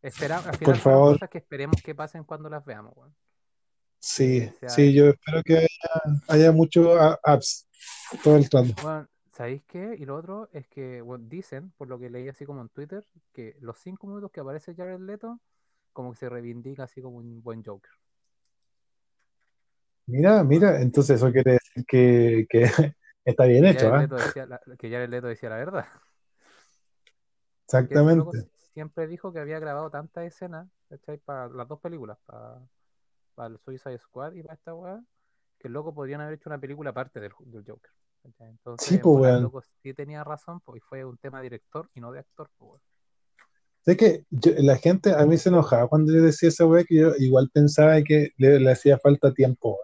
Espera, al final Por favor. cosas que esperemos que pasen cuando las veamos. weón. sí, sea- sí, yo espero que haya, haya muchos a- apps todo el rato. Bueno, ¿sabéis qué? Y lo otro es que bueno, dicen, por lo que leí así como en Twitter, que los cinco minutos que aparece Jared Leto, como que se reivindica así como un buen Joker. Mira, mira, entonces eso quiere decir que, que [laughs] está bien Que hecho, Jared. Leto decía la, que Jared Leto decía la verdad. Exactamente. siempre dijo que había grabado tantas escenas, ¿cachai? Para las dos películas, para, para el Suicide Squad y para esta weá, que el loco podrían haber hecho una película aparte del, del Joker. ¿cachai? Entonces, Sí, pues, bola, el loco sí tenía razón, pues, fue un tema de director y no de actor, pues. Sé que yo- la gente a mí se enojaba cuando yo decía esa weá que yo igual pensaba que le, le hacía falta tiempo,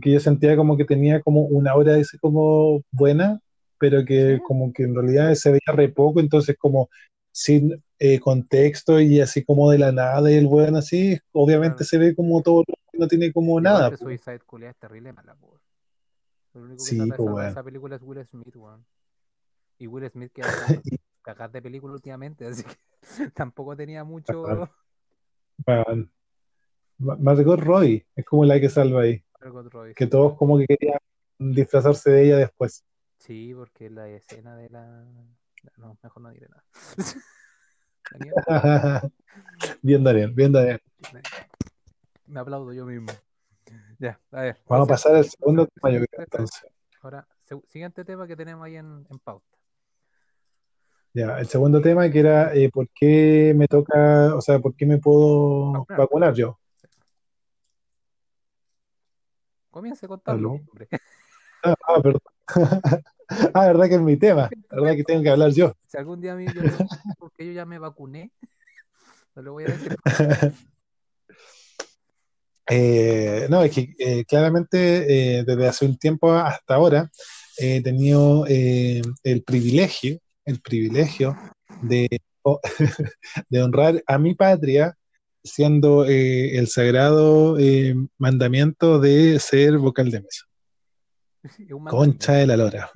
que yo sentía como que tenía como una hora ese como buena, pero que Sí. como que en realidad se veía re poco, entonces como sin eh, contexto y así como de la nada y el weón así, obviamente Claro. se ve como todo, no tiene como Y nada. po. Suicide es terrible mala, po, weón. Lo único que Sí, trata pues, esa película es Will Smith, weón. Y Will Smith que hace [laughs] cagar de película últimamente, [laughs] así que tampoco tenía mucho. [laughs] Ma- Margot Robbie es como la que salva ahí, Margot Robbie, que todos como que querían disfrazarse de ella después. Sí, porque la escena de la... No, mejor no diré nada. Bien, Daniel, bien, Daniel. Me aplaudo yo mismo. Ya, a ver. Vamos a pasar al segundo se- tema, yo creo, entonces. Ahora, siguiente tema que tenemos ahí en, en pauta. Ya, el segundo tema que era eh, por qué me toca, o sea, por qué me puedo Vacunar. vacunar yo. Comience contando, hombre. Ah, ah, perdón. [laughs] Ah, verdad que es mi tema, verdad que tengo que hablar yo. Si algún día a mí yo porque yo ya me vacuné, no lo voy a decir. [laughs] Eh, no, es que eh, claramente eh, desde hace un tiempo hasta ahora he tenido eh, el privilegio, el privilegio de, oh, [laughs] de honrar a mi patria siendo eh, el sagrado eh, mandamiento de ser vocal de mesa. [laughs] Concha de la lora.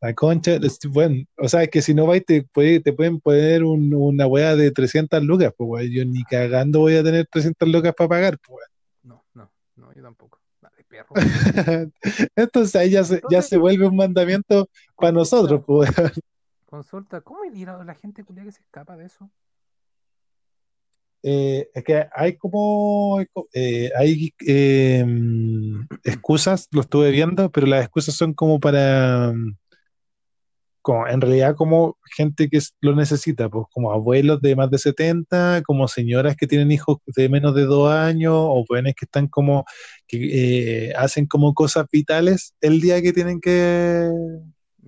La concha, bueno, o sea, es que si no vais te, puede- te pueden poner un- una wea de 300 lucas, pues yo ni cagando voy a tener 300 lucas para pagar, pues. No, yo tampoco. Dale. perro. [laughs] Entonces ahí ya se, ya se vuelve un mandamiento para nosotros, pues. Consulta, ¿cómo es la gente culia que se escapa de eso? Eh, es que hay como eh, hay eh, excusas, lo estuve viendo, pero las excusas son como para como en realidad como gente que lo necesita, pues como abuelos de más de 70, como señoras que tienen hijos de menos de dos años, o jóvenes que están como que eh, hacen como cosas vitales el día que tienen que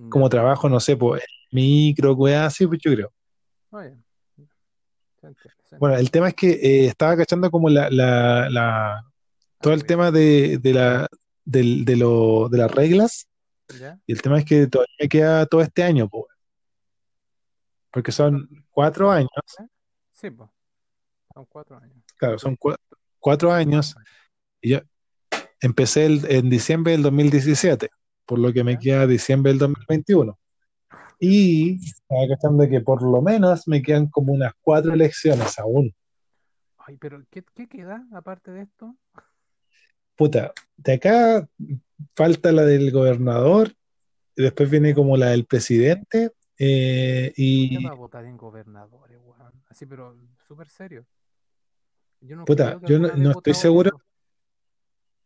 como trabajo, no sé, pues micro, weá, así, pues yo creo. Se Bueno, el tema es que eh, estaba cachando como la, la, la- todo el entiende. tema de, de la, del- de, lo, de las reglas, ¿Ya? y el tema es que todavía me queda todo este año, porque son cuatro años, Sí, pues. Son cuatro años. claro, son cua- cuatro años, y yo empecé el- en diciembre del 2017, por lo que me Ya. queda diciembre del 2021. Y estaba cachando que por lo menos me quedan como unas cuatro elecciones aún. Ay, pero ¿qué, qué queda aparte de esto? Puta, de acá falta la del gobernador, y después viene como la del presidente, eh, ¿Quién y va a votar en gobernadores, weón? Así, pero súper serio. Yo no Puta, yo no- estoy seguro. eso.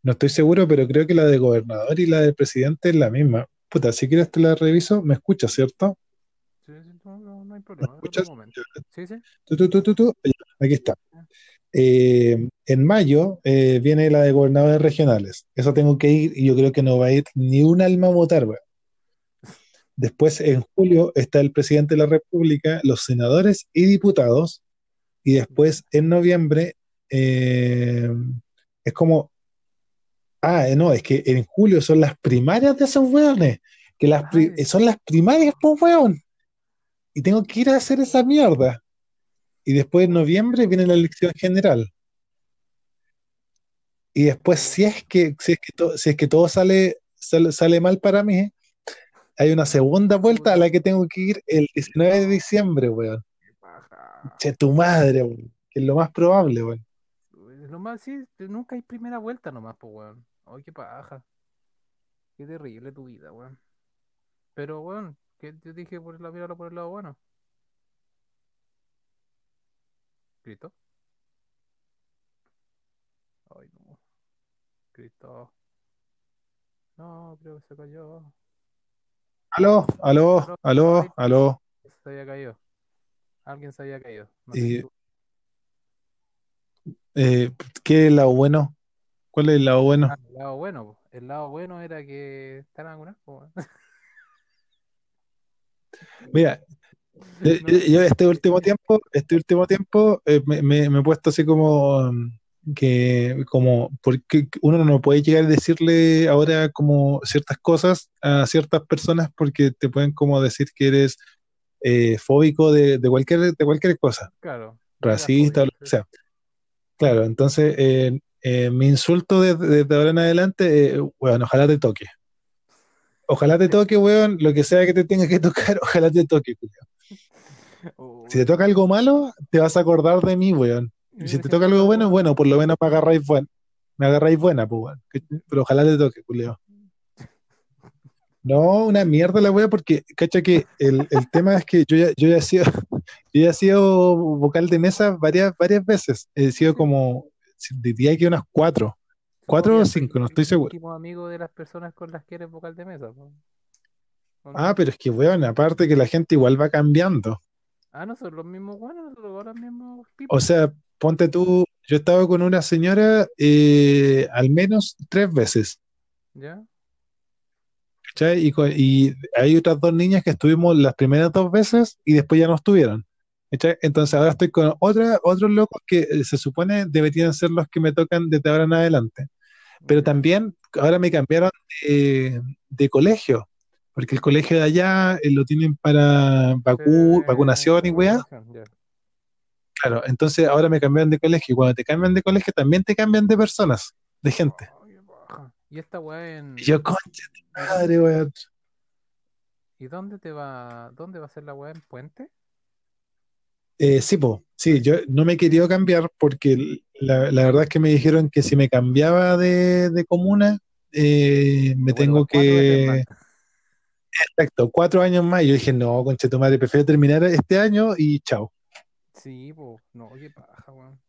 no estoy seguro, pero creo que la de gobernador y la del presidente es la misma. Puta, si quieres te la reviso, me escuchas, ¿cierto? Sí, sí, no, no, no hay problema. otro escuchas? Sí, sí. Tú, tú, tú, tú, Aquí está. Eh, en mayo eh, viene la de gobernadores regionales. Eso tengo que ir y yo creo que no va a ir ni un alma a votar. Después, en julio, está el presidente de la República, los senadores y diputados. Y después, en noviembre, eh, es como. Ah, no, es que en julio son las primarias de esos weones. Que las pri- son las primarias, pues, weón. Y tengo que ir a hacer esa mierda. Y después, en noviembre, viene la elección general. Y después, si es que, si es que, to- si es que todo sale, sale, sale mal para mí, hay una segunda vuelta a la que tengo que ir el 19 de diciembre, weón. Qué paja. Che, tu madre, weón. Que es lo más probable, weón. Lo más, sí, nunca hay primera vuelta nomás, pues, weón. Ay, qué paja. Qué terrible tu vida, weón. Pero, weón, que te dije por la míralo por el lado bueno. ¿Grito? Ay, no. Grito. No, creo que se cayó. Aló, aló, aló, aló. Se había caído. Alguien se había caído. No sé Y- si tú. Eh, ¿qué es el lado bueno? ¿Cuál es el lado bueno? Ah, el lado bueno, el lado bueno era que estaban vacunados. Mira, [laughs] yo, este último tiempo, este último tiempo eh, me, me- me he puesto así como mm, que como porque uno no puede llegar a decirle ahora como ciertas cosas a ciertas personas porque te pueden como decir que eres eh, fóbico de, de cualquier de cualquier cosa, Claro. racista o lo que sí. sea. Claro, entonces eh, eh, mi insulto desde, desde ahora en adelante, weón, ojalá te toque. Ojalá te [laughs] toque, weón, lo que sea que te tenga que tocar, [laughs] ojalá te toque, culiao. Oh, Si te toca algo malo, te vas a acordar de mí, weón. Y si te toca algo bueno, bueno, por lo menos me agarráis buena. Me agarráis buena, pues, weón. Pero ojalá te toque, culiao. No, una mierda la wea, porque, cacha que el, el tema es que yo ya, yo ya he sido, [laughs] yo ya he sido vocal de mesa varias, varias veces. He sido como, diría que unas cuatro. ¿Cuatro o cinco? No estoy seguro. Íntimo amigo de las personas con las que eres vocal de mesa. Ah, pero es que, weón, aparte que la gente igual va cambiando. Ah, no son los mismos buenos, son los mismos O tipos. sea, ponte tú, yo he estado con una señora eh, al menos tres veces. ¿Ya? ¿cachai? Y, hay otras dos niñas que estuvimos las primeras dos veces y después ya no estuvieron. ¿cachai? Entonces ahora estoy con otra, otros locos que eh, se supone deberían ser los que me tocan desde ahora en adelante. Pero también ahora me cambiaron de, de colegio, porque el colegio de allá eh, lo tienen para vacu- Eh, vacunación y weá. Claro, entonces ahora me cambiaron de colegio y cuando te cambian de colegio también te cambian de personas, de gente. Y esta weá en. Y yo, concha de madre, weón. ¿Y dónde te va, dónde va a ser la weá en Puente? Eh, sí, po, sí, yo no me he querido cambiar porque la, la verdad es que me dijeron que si me cambiaba de, de comuna eh, me tengo que... Exacto, cuatro años más. Yo dije, no, conche tu madre, prefiero terminar este año y chao. Sí, pues, no, qué paja, weón.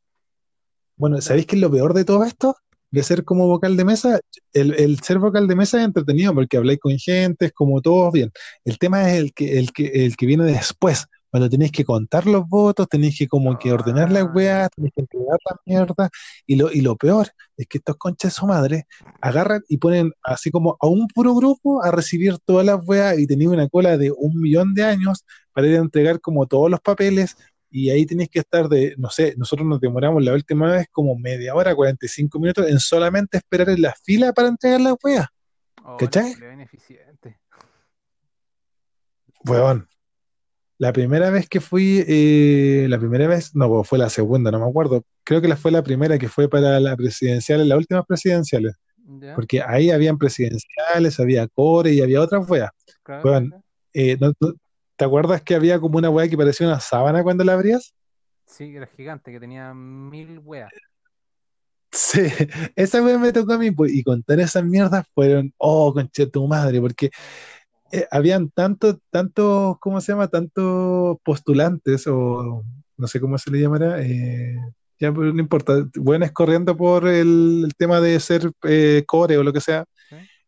Bueno, ¿sabéis qué es lo peor de todo esto? De ser como vocal de mesa, el, el ser vocal de mesa es entretenido porque habláis con gente, es como todo bien. El tema es el que, el que, el que viene después, cuando tenéis que contar los votos, tenéis que como que ordenar las Ah, weas, tenéis que entregar la mierda, y lo, y lo peor es que estos conchas de su madre agarran y ponen así como a un puro grupo a recibir todas las weas y tenéis una cola de un millón de años para ir a entregar como todos los papeles y ahí tenéis que estar de, no sé, nosotros nos demoramos la última vez como media hora, 45 minutos en solamente esperar en la fila para entregar las weas. oh, ¿Cachai? Weón. La primera vez que fui, eh, la primera vez, no, pues, fue la segunda, no me acuerdo. Creo que la fue la primera que fue para la presidencial, las últimas presidenciales, porque ahí habían presidenciales, había core y había otras weas. Claro. Eh, ¿no- no- ¿te acuerdas que había como una wea que parecía una sábana cuando la abrías? Sí, era gigante, que tenía mil weas. Sí, esa wea me tocó a mí, pues, y contar esas mierdas fueron, oh, concha de tu madre, porque eh, habían tantos, tantos, ¿cómo se llama? Tantos postulantes, o no sé cómo se le llamará, eh, ya, pero no importa, buenas corriendo por el, el tema de ser eh, core o lo que sea,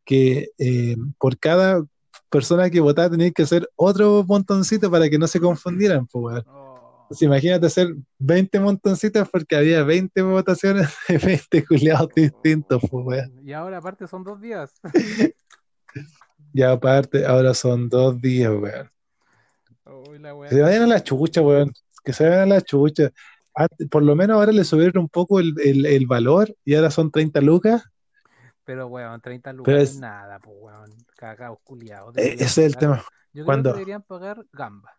que eh, por cada persona que votaba tenía que hacer otro montoncito para que no se confundieran, pues. Oh, Entonces, imagínate hacer 20 montoncitos porque había 20 votaciones de 20 culiados distintos, pues. Y ahora aparte son dos días. [laughs] Y aparte, ahora son dos días, weón. Uy, la wea. Que se vayan a la chucha, weón. Que se vayan a la chucha. Antes- por lo menos ahora le subieron un poco el, el- el valor y ahora son 30 lucas. Pero weón, 30 lucas Pero es- es nada, pues weón. Cagados culiados. Eh, ese es el pagar- tema. Yo creo que deberían pagar gamba.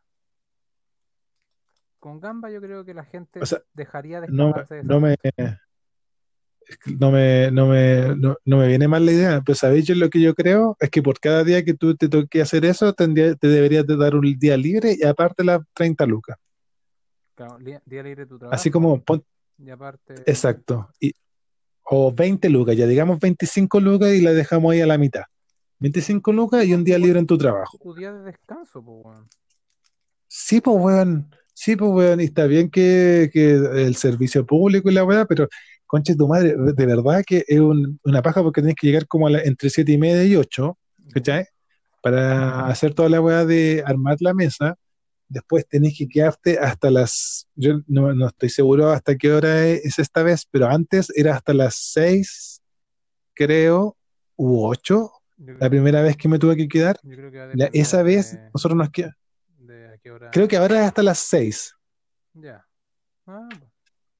Con gamba yo creo que la gente O sea, dejaría de No, no me. No me, no me, no, no me viene mal la idea. Pero ¿sabéis yo lo que yo creo? Es que por cada día que tú te toque hacer eso, tendría- te deberías de dar un día libre y aparte las 30 lucas. Claro, día libre de tu trabajo. Así como, pon- Y aparte. exacto. Y, o 20 lucas, ya digamos 25 lucas y la dejamos ahí a la mitad. 25 lucas y un día libre en tu trabajo. Tu día de descanso, pues weón. Sí, pues, weón. Sí, pues, weón. Y está bien que, que el servicio público y la weá, pero, conche tu madre, de verdad que es un- una paja porque tenés que llegar como a la- entre siete y media y 8, ¿cachai? Para hacer toda la weá de armar la mesa. Después tenés que quedarte hasta las. Yo no, no estoy seguro hasta qué hora es, es esta vez, pero antes era hasta las 6, creo, u 8, Yo la primera vez que me tuve que quedar. yo creo que La- esa vez de, nosotros nos quedamos. Creo que ahora es hasta las 6. Ya. Ah, pues.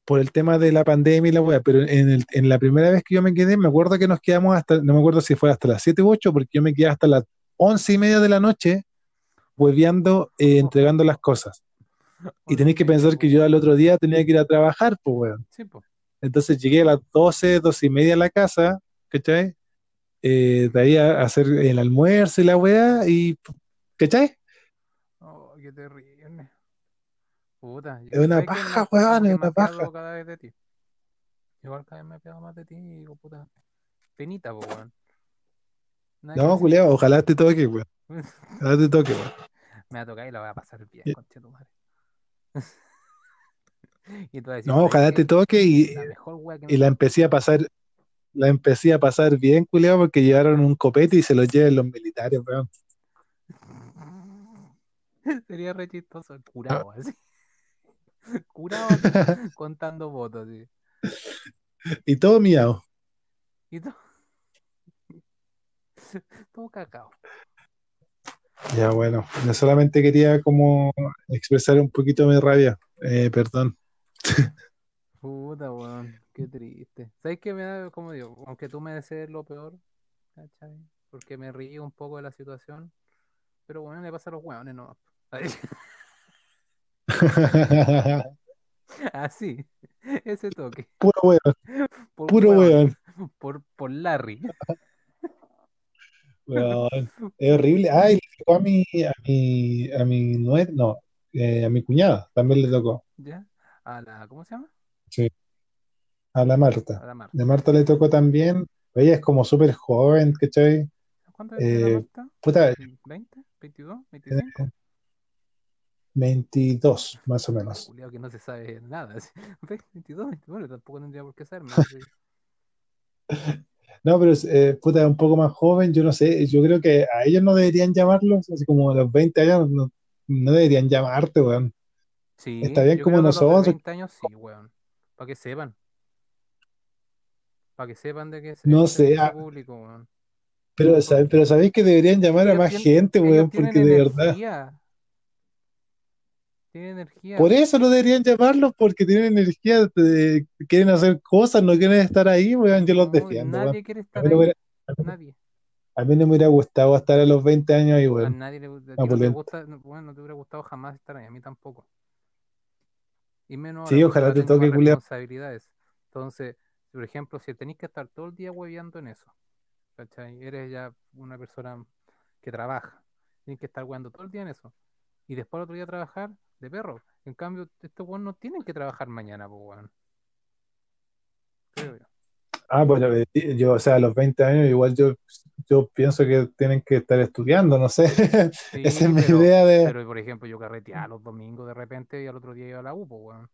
Por el tema de la pandemia y la weá, pero en, el- en la primera vez que yo me quedé, me acuerdo que nos quedamos hasta, no me acuerdo si fue hasta las 7 u 8, porque yo me quedé hasta las once y media de la noche, hueveando, eh, entregando las cosas. Y tenéis que pensar que yo al otro día tenía que ir a trabajar, pues weón. Sí, pues. Entonces llegué a las 12, 12 y media a la casa, ¿cachai? Eh, de ahí a, a hacer el almuerzo y la weá, y, ¿cachai? Oh, qué terrible. Puta. Es una paja, weón, que es una paja. cada vez de ti. Igual cada vez me pegado más de ti y digo, puta. Penita, pues, weón. Nada que No, decir. culiao, ojalá te toque, weón. [laughs] Ojalá te toque, weón. Me va a tocar y la voy a pasar bien, Ya. concha tu madre. [laughs] y tú vas a decir, No, ¿sabes ojalá qué? te toque y, La mejor wea que y la empecé a pasar, la empecé a pasar bien, culiao, porque llevaron un copete y se lo llevan los militares, weón. [laughs] Sería re chistoso, Ah. curado así. [laughs] curado [laughs] contando votos, así. Y todo miau. Y todo. [laughs] todo cacao. Ya, bueno, yo solamente quería como expresar un poquito mi rabia. Eh, perdón. Puta, weón, qué triste. ¿Sabes qué me da, como digo, aunque tú me desees lo peor, ¿cachai? Porque me río un poco de la situación, pero bueno, le pasa a los weones, no. [laughs] Así, ese toque. Puro weón, Por puro weón, weón. Por, por Larry. Weón, Es horrible. Ay, le tocó a mi, a mi, a mi nuez, no, eh, a mi cuñada también le tocó. ¿Ya? A la, ¿cómo se llama? Sí, a la A Marta. la Marta. De Marta le tocó también, ella es como súper joven, ¿cachai? ¿Cuánto la Eh, Marta? puta, ¿20? ¿22? ¿25? 22, más o menos. Juliado que no se sabe nada. así. [laughs] 22, 21, tampoco tendría por qué [laughs] sí. No, pero eh, puta, un poco más joven, yo no sé, yo creo que a ellos no deberían llamarlos, así como a los 20 años, no, no deberían llamarte, weón. Sí, Está bien como que a los de nosotros. 20 años sí, weón. Para que sepan. Para que sepan de que es No sé, ah, público, weón. pero, pero sabéis que deberían llamar a más tienen, gente, weón, porque de verdad, energía. por eso no deberían llamarlos, porque tienen energía, quieren hacer cosas, no quieren estar ahí, weón, yo los No, defiendo, weón. nadie quiere A estar mí no me ahí. hubiera, a mí- Nadie. a mí no me hubiera gustado estar a los 20 años ahí, A weón, nadie le, a ti no te gusta, bueno, no te hubiera gustado jamás estar ahí, a mí tampoco. Y menos Sí, ojalá te toque, responsabilidades. Entonces, por ejemplo, si tenéis que estar todo el día hueveando en eso, ¿cachai? Eres ya una persona que trabaja, tienes que estar hueveando todo el día en eso. Y después otro día trabajar de perro. En cambio, estos weones no tienen que trabajar mañana, pues weón. Creo yo. Ah, bueno, eh, yo, o sea, a los 20 años igual yo, yo pienso que tienen que estar estudiando, no sé. Sí, [laughs] Esa es mi pero, idea de... pero por ejemplo, yo carreteaba los domingos de repente y al otro día iba a la U, pues weón.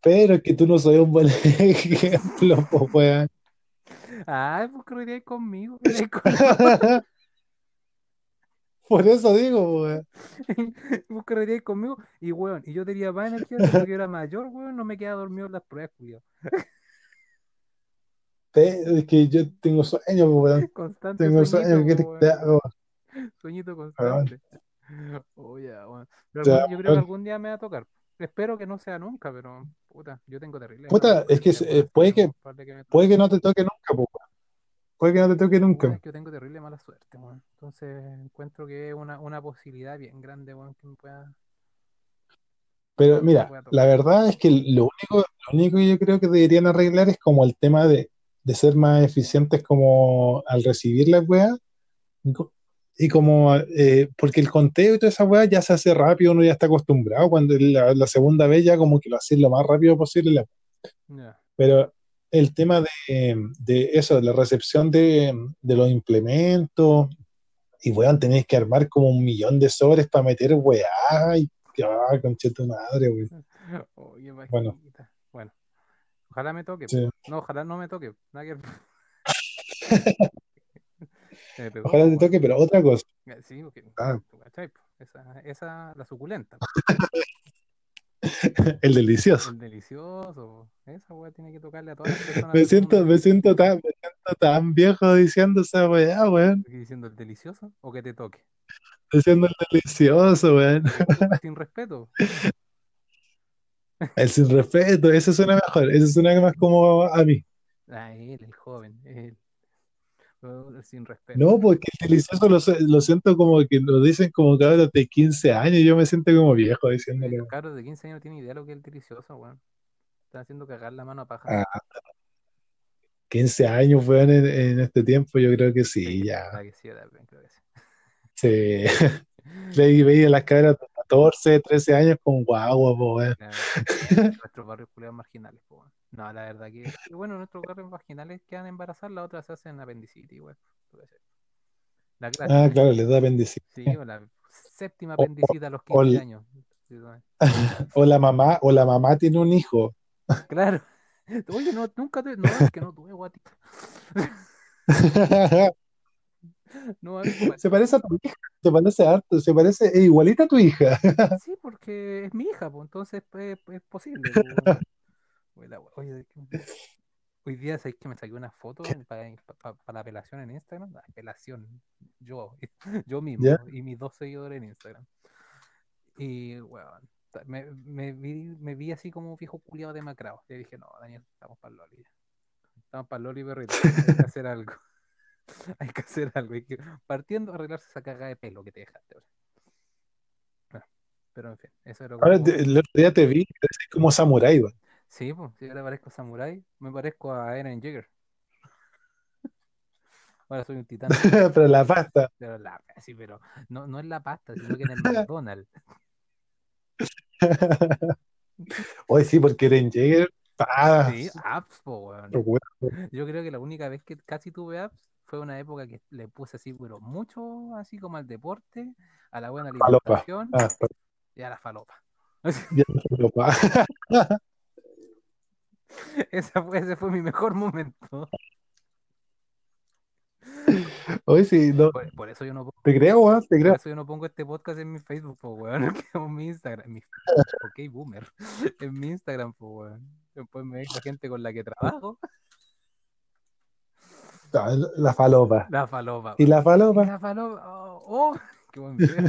Pero es que tú no soy un buen [laughs] ejemplo, pues, weón. Ah, pues carreteáis conmigo, carreteáis conmigo. [laughs] Por eso digo, weón. [laughs] Vos conmigo y weón, y yo más energía que porque yo era mayor, weón, no me quedaba dormido en las pruebas. Pero [laughs] es que yo tengo sueños, pues, [laughs] weón. Constante Tengo ¿qué po, te weón. hago? Sueñito Weón. constante. Oh, weón. Pero Ya, algún- yo creo que weón. algún día me va a tocar. Espero que no sea nunca, pero puta, yo tengo terrible. Puta, es que eh, weón, puede que, que puede que no te toque nunca, weón. Puede que no te toque nunca. es que yo tengo terrible mala suerte. Entonces encuentro que es una, una posibilidad bien grande, weón, que me pueda, Pero mira, pueda la verdad es que lo único, lo único que yo creo que deberían arreglar es como el tema de, de ser más eficientes como al recibir las weas. Y co- Y como, eh, porque el conteo y toda esa weá ya se hace rápido, uno ya está acostumbrado. Cuando la, la segunda vez ya como que lo haces lo más rápido posible. la- Ya. Pero el tema de, de eso, de la recepción de, de los implementos, y weón, tenéis que armar como un millón de sobres para meter weá. Y, ah, conche tu madre, weón. [laughs] Oye, Bueno. Bueno, ojalá me toque. Sí. No, ojalá no me toque. Nada que... Se [laughs] me pegó, Ojalá te weón. toque, pero otra cosa. Sí, porque, Ah. Esa, esa, la suculenta, [laughs] [laughs] El delicioso. el delicioso, esa weá tiene que tocarle a todas las personas. Me siento, me siento tan, me siento tan viejo diciendo esa weá, weón. ¿Estoy diciendo el delicioso o que te toque? Diciendo el delicioso, weón. Sin respeto. El sin respeto, [laughs] ese suena mejor, ese suena más como a mí. Ah, él, el joven, él. Sin respeto. No, porque el delicioso lo, lo siento como que lo dicen como cabros de 15 años, yo me siento como viejo diciéndole. Los cabros de 15 años no tienen idea de lo que es el delicioso, weón. Están haciendo cagar la mano a paja. Ah, 15 años, weón, en, en este tiempo, yo creo que sí, ya. Que sí, creo que sí. Sí. [laughs] Veía, veía las cabras de 14, 13 años con guagua, po, weón. Claro, nuestros barrios marginales, po, weón. No, la verdad que, bueno, nuestros barrios marginales quedan embarazadas, las otras se hacen apendicitis, cachai. La clásica, Ah, claro, les da apendicitis. sí, o la séptima apendicita a los o 15 el- años. Sí. [laughs] O la mamá, o la mamá tiene un hijo. Claro. [laughs] Oye, no, nunca tuve, no, es que no tuve guatita. [laughs] No. Se parece a tu hija, se parece harto, se parece es igualita a tu hija. Sí, porque es mi hija, pues entonces pues, es posible. pues. Oye, hoy día sabéis que me saqué una foto para, la apelación en Instagram. La apelación, yo, [laughs] yo mismo ¿Ya? y mis dos seguidores en Instagram. Y, ta- me, me vi, me vi así como un viejo culiado demacrado. Y dije, no, Daniel, estamos para Loli. Estamos para Loli, perrito. Hay que hacer algo. [laughs] Hay que hacer algo. Hay que, partiendo, arreglarse esa cagada de pelo que te dejaste. ahora. Bueno, pero en fin, eso era Ahora como... te- el otro día te vi, como samurái, weón. Sí, pues, si ahora parezco samurai, me parezco a Eren Jaeger. [laughs] Ahora soy un titán. [laughs] pero la pasta. Pero la, sí, pero no, no es la pasta, sino que en el [laughs] McDonald's. Hoy sí, porque Eren Jaeger Ah, Sí, apps, po, weón. Yo creo que la única vez que casi tuve apps fue una época que le puse así, pero mucho así como al deporte, a la buena Falopa. alimentación Ah, y a la falopa. ya, falopa. [laughs] Esa fue, ese fue mi mejor momento. Oye, sí, no, Por, por eso yo no pongo, te creo, weón, te por creo. eso yo no pongo este podcast en mi Facebook, po, weón, [laughs] en mi Instagram, en mi, ok, boomer, [laughs] en mi Instagram, po, weón. Después me ve la gente con la que trabajo, Ah, La falopa. la falopa. ¿Y la Y falopa? la falopa, oh, oh, qué buen video.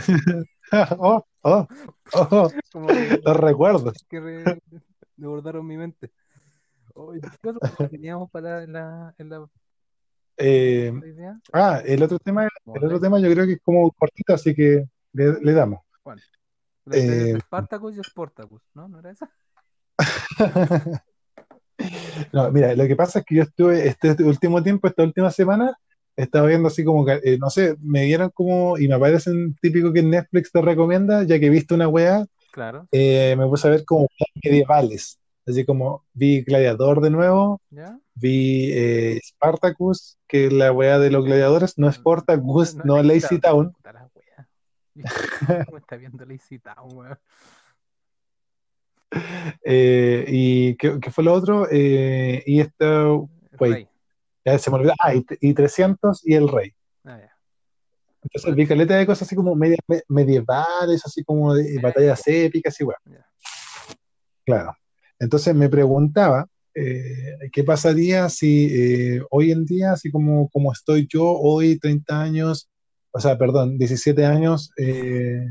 Oh, oh, oh, que, los recuerdos. que re- mi mente. Oh, ¿y ¿Qué otro tema teníamos para la, en la, Eh, ah, el otro tema, el otro tema yo creo que es como cortito, así que le, le damos. ¿cuál? Eh, Spartacus y Sportacus, ¿no? ¿No era esa? [laughs] No, mira, lo que pasa es que yo estuve este último tiempo, esta última semana, estaba viendo así como, eh, no sé, me dieron como, y me aparecen típico que Netflix te recomienda, ya que he visto una weá, Claro, eh, me puse a ver como medievales, así como vi Gladiador de nuevo, ¿ya? vi eh, Spartacus, que es la weá de los gladiadores, no Spartacus, no Lazy Town, Puta la wea. [laughs] ¿Cómo está viendo Lazy Town, weón? eh, y ¿qué, qué fue lo otro? Eh, y esto, Wait. Ya se me olvidó, ah, y, y 300 y El Rey. Ah. Entonces vi caleta de cosas así como media- medievales, así como de batallas épicas y bueno. Ya. Claro. Entonces me preguntaba eh, qué pasaría si eh, hoy en día, así como, como estoy yo hoy, 30 años, o sea, perdón, 17 años, eh,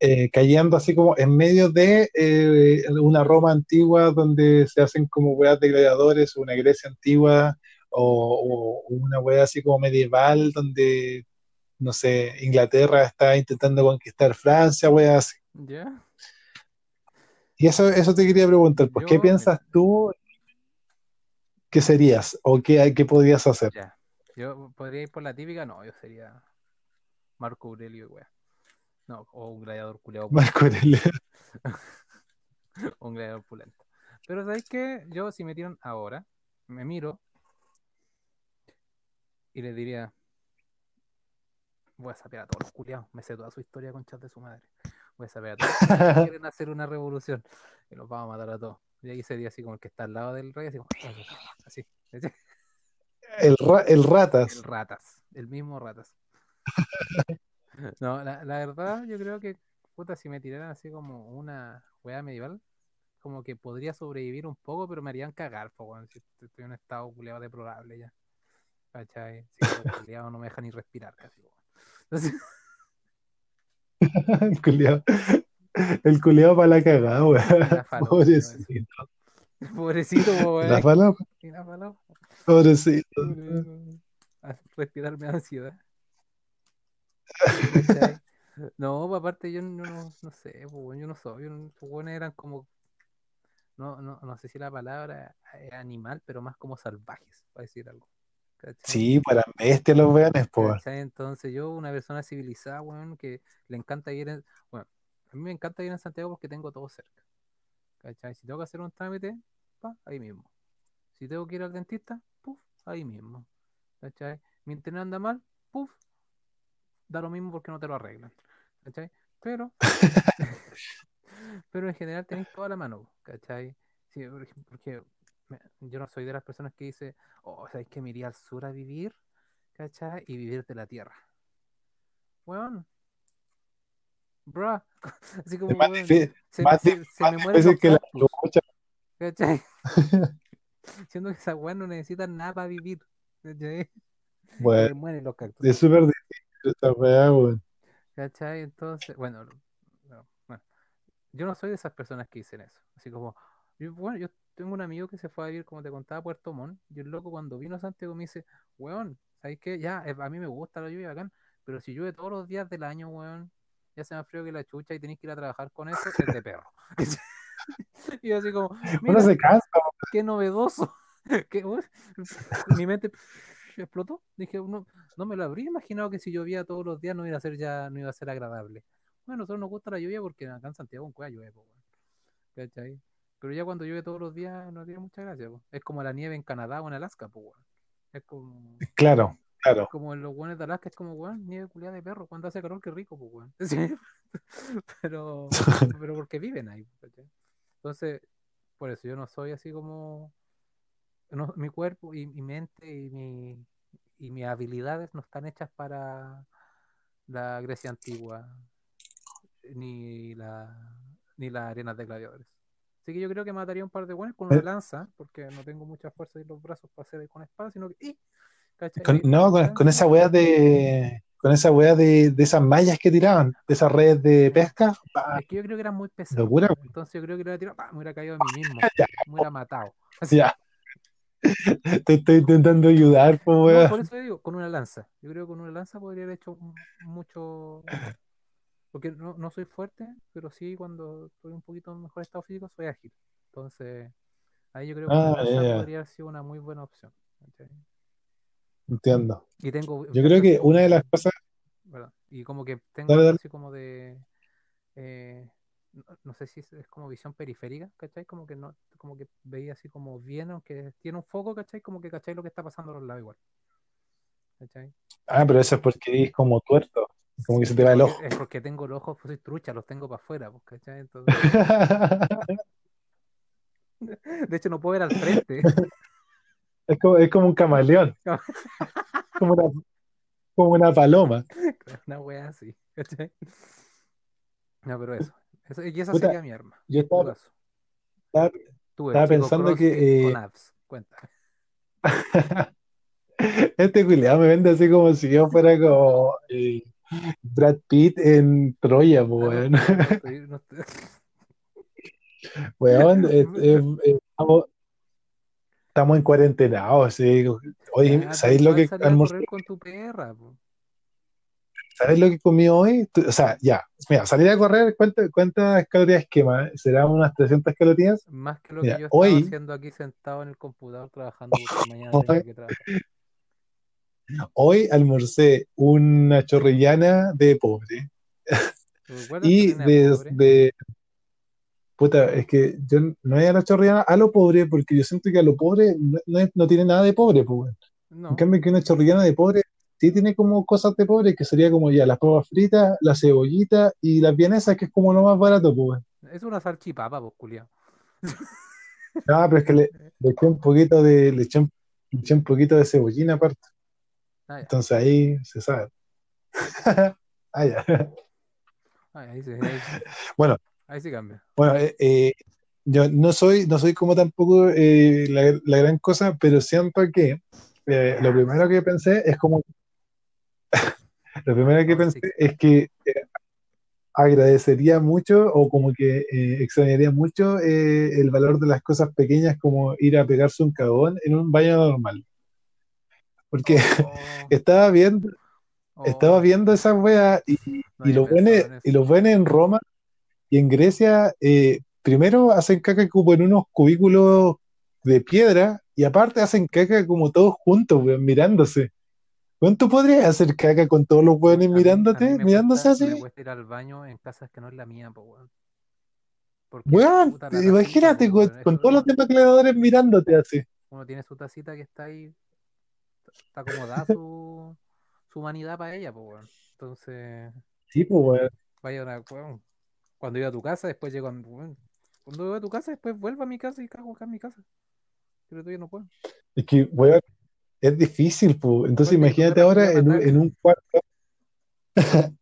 eh, cayendo así como en medio de eh, una Roma antigua donde se hacen como weas de gladiadores, una Grecia antigua o, una wea así como medieval donde, no sé, Inglaterra está intentando conquistar Francia, weas así. Y eso, eso te quería preguntar, ¿por qué piensas tú que serías o qué, qué podrías hacer? Ya. Yo podría ir por la típica, no, yo sería Marco Aurelio, weón. No, o un gladiador culeado, Marco Aurelio. o [laughs] un gladiador pulento. Pero ¿sabéis qué? Yo si me tiran ahora, me miro y les diría, voy a sapear a todos los culiados, me sé toda su historia con chat de su madre. Voy a sapear a todos [laughs] quieren hacer una revolución y los vamos a matar a todos. Y ahí sería así como el que está al lado del rey, así como, así, El, ra- el ratas. el ratas, el mismo ratas. [laughs] No, la, la verdad, yo creo que, puta, si me tiraran así como una weá medieval, como que podría sobrevivir un poco, pero me harían cagar, po, si estoy en un estado culeado deplorable ya. ¿Cachai? Si [laughs] no me dejan ni respirar casi. Entonces, [laughs] El culiao. El culiao para la cagada, weón. La [laughs] Pobrecito. pobrecito, po, La weón. la falopa, pobrecito. respirar me ansiedad. [laughs] No, pues, aparte yo no, no, sé, pues, yo no soy, yo no- los weones eran como, no, no, no sé si la palabra es animal, pero más como salvajes, para decir algo. ¿Cachai? Sí, para bestias los weones, po. ¿Cachai? Entonces yo, una persona civilizada, weón, que le encanta ir en, bueno, a mí me encanta ir en Santiago porque tengo todo cerca. ¿Cachai? Si tengo que hacer un trámite, pa, ahí mismo. Si tengo que ir al dentista, puf, ahí mismo. ¿Cachai? Mi internet anda mal, puf, da lo mismo porque no te lo arreglan. ¿Cachai? Pero, [laughs] [laughs] pero en general tenéis toda la mano, ¿cachai? Sí, por porque yo no soy de las personas que dice, oh, ¿sabes que me iría al sur a vivir? ¿Cachai? Y vivir de la tierra. Weón. Bruh. [laughs] Así como, weón, se, más se- se más me los que la. ¿cachai? [laughs] Siendo que esas weas no necesitan nada para vivir, ¿cachai? Bueno, les mueren los cactus. es súper difícil esta weá, weón. ¿Cachai? Entonces, bueno, no, bueno, yo no soy de esas personas que dicen eso. Así como, yo, bueno, yo tengo un amigo que se fue a vivir, como te contaba, a Puerto Montt, y el loco cuando vino a Santiago me dice, weón, ¿sabes qué? Ya, eh, a mí me gusta la lluvia bacán, pero si llueve todos los días del año, weón, ya se me frío que la chucha y tenéis que ir a trabajar con eso, es de perro. [laughs] y [laughs] así como, [laughs] mira, se cansa, qué novedoso. Qué- mi mente explotó. Dije, no, no me lo habría imaginado que si llovía todos los días no iba a ser ya, no iba a ser agradable. Bueno, a nosotros nos gusta la lluvia porque acá en Santiago en Cueva llueve. ¿Cachai? Pero ya cuando llueve todos los días no tiene mucha gracia. po. Es como la nieve en Canadá o en Alaska, pues, weón. Es como, [laughs] Claro, claro. como en los buenos de Alaska, es como, weón, nieve culiada de perro. Cuando hace calor, qué rico, pues, weón. [laughs] Sí. Pero, [laughs] pero porque viven ahí, ¿cachai? Entonces, por eso yo no soy así como. no- mi cuerpo y mi mente y, mi, y mis habilidades no están hechas para la Grecia antigua ni la ni las arenas de gladiadores. Así que yo creo que mataría un par de buenos con una lanza, porque no tengo mucha fuerza en los brazos para hacer con espada, sino que. ¿cachai? Con- no, con, esa weá de. Con esa weá de, de esas mallas que tiraban, de esas redes de pesca. Es que yo creo que eran muy pesados. locura. Entonces yo creo que hubiera tirado, me hubiera caído a mí [laughs] mismo. Ya, Me hubiera matado. Así. [laughs] ya. Te estoy intentando ayudar, po, No, por eso digo, con una lanza. Yo creo que con una lanza podría haber hecho mucho. Porque no, no soy fuerte, pero sí cuando estoy un poquito en mejor estado físico soy ágil. Entonces, ahí yo creo que Ah, una podría haber sido una muy buena opción. Entiendo. Y tengo. Yo creo que una de las cosas. ¿verdad? Y como que tengo Dale, dale. así como de. eh, no, no sé si es, es como visión periférica, ¿cachai? Como que no, como que veía así como bien, aunque tiene un foco, ¿cachai? Como que cachai lo que está pasando a los lados igual. ¿Cachai? Ah, pero eso es porque eres como tuerto. Como que se te va el ojo. Es porque tengo los ojos, pues soy trucha, los tengo para afuera, pues, ¿cachai? Entonces, [laughs] de hecho, no puedo ver al frente. Es como, es como un camaleón. [laughs] Como una, como una paloma. [laughs] Una wea así, ¿cachai? No, pero eso. eso y esa Puta, sería mi arma. Yo estaba, pensando que, eh. Cuéntame. Este culiado me vende así como si yo fuera como eh, Brad Pitt en Troya, weón. no, eh, [laughs] eh, eh, estamos, estamos en cuarentena. sí. Oye, Ya, pero ¿sabéis lo que almorcé? con tu perra, po. ¿Sabes lo que comí hoy? O sea, ya, mira, salir a correr, ¿cuántas, cuántas calorías quema? ¿Serán unas 300 calorías? Más que lo Mira, que yo estaba hoy- haciendo aquí sentado en el computador trabajando [laughs] mañana que trabajar. Hoy almorcé una chorrillana de pobre. ¿Recuerdas [laughs] Y tenía de, Puta, es que yo no es a la chorrillana a lo pobre, porque yo siento que a lo pobre no, no es- no tiene nada de pobre, pues. No, En cambio que una chorrillana de pobre sí tiene como cosas de pobre, que sería como ya las papas fritas, la cebollita y las vienesas, que es como lo más barato, pues, es una salchipapa, pues, culiao. [laughs] No, pero es que le, le eché un poquito de, le eché un, le eché un poquito de cebollina aparte. Ah, ya. Entonces ahí se sabe. [laughs] Ah, ya. Ay, ahí, sí, ahí, [laughs] Bueno, ahí sí cambia. bueno, eh, eh, yo no soy, no soy como tampoco eh, la, la gran cosa, pero siento que lo primero que pensé es como [laughs] lo primero que sí. pensé es que agradecería mucho o como que eh, extrañaría mucho eh, el valor de las cosas pequeñas como ir a pegarse un cagón en un baño normal. Porque [laughs] Oh, estaba viendo, oh, estaba viendo esa wea y, no y había los buenos y los buenos en Roma y en Grecia eh, primero hacen caca como en unos cubículos de piedra y aparte hacen caca como todos juntos, weón, mirándose. ¿tú podrías hacer caca con todos los weones a mirándote, mirándose así? Me cuesta ir al baño en casas que no es la mía, po, weón. Porque, Weón, puta, imagínate tacita, con, con todos los demacladores mirándote así. Uno tiene su tacita que está ahí, está acomodada su, su humanidad para ella, pues, weón. Entonces, Sí, pues, weón. vaya una, weón, cuando iba a tu casa, después llego a, weón, cuando iba a tu casa, después vuelvo a mi casa y cago acá en mi casa. Pero todavía no puedo. Es que, weón, es difícil, pues. Entonces imagínate ahora en un, en un cuarto. [laughs]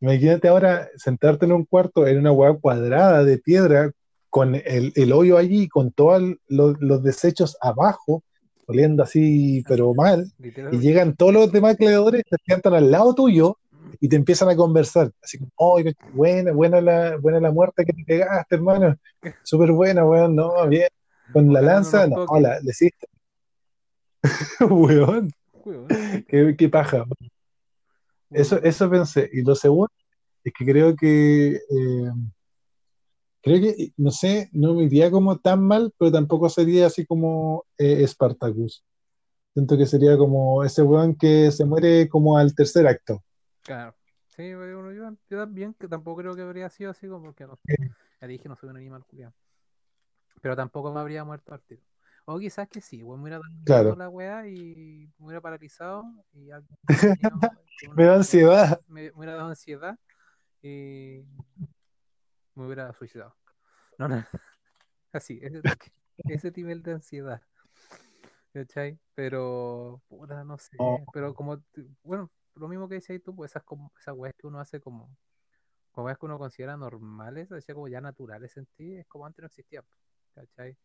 Imagínate ahora sentarte en un cuarto en una hueá cuadrada de piedra con el, el hoyo allí, con todos los, los desechos abajo, oliendo así, pero mal. Y llegan todos los demás creadores, se sientan al lado tuyo y te empiezan a conversar. Así como, oh, buena, buena la, buena la muerte que te pegaste, hermano. [laughs] Súper buena, weón, no, bien. Con la lanza, no, toque. la, le hiciste. [laughs] weón, qué, qué paja. Eso, eso pensé. Y lo segundo es que creo que, eh, creo que, no sé, no me iría como tan mal, pero tampoco sería así como eh, Spartacus. Siento que sería como ese weón que se muere como al tercer acto. Claro. Sí, bueno, yo, yo también, que tampoco creo que habría sido así, como porque no, ya dije, no soy un animal culiado. Pero tampoco me habría muerto al tiro. O quizás que sí, weón, me hubiera dado Claro. la weá y me hubiera paralizado y [laughs] Me da ansiedad. me, me hubiera dado ansiedad y me hubiera suicidado. No, no. Así, ese, ese nivel de ansiedad. ¿Cachai? Pero, puta, no sé. Oh. Pero como, bueno, lo mismo que decías tú, pues esas, como, esas weas que uno hace como, como weas que uno considera normales, decía como ya naturales en ti, es como antes no existía. ¿Cachai?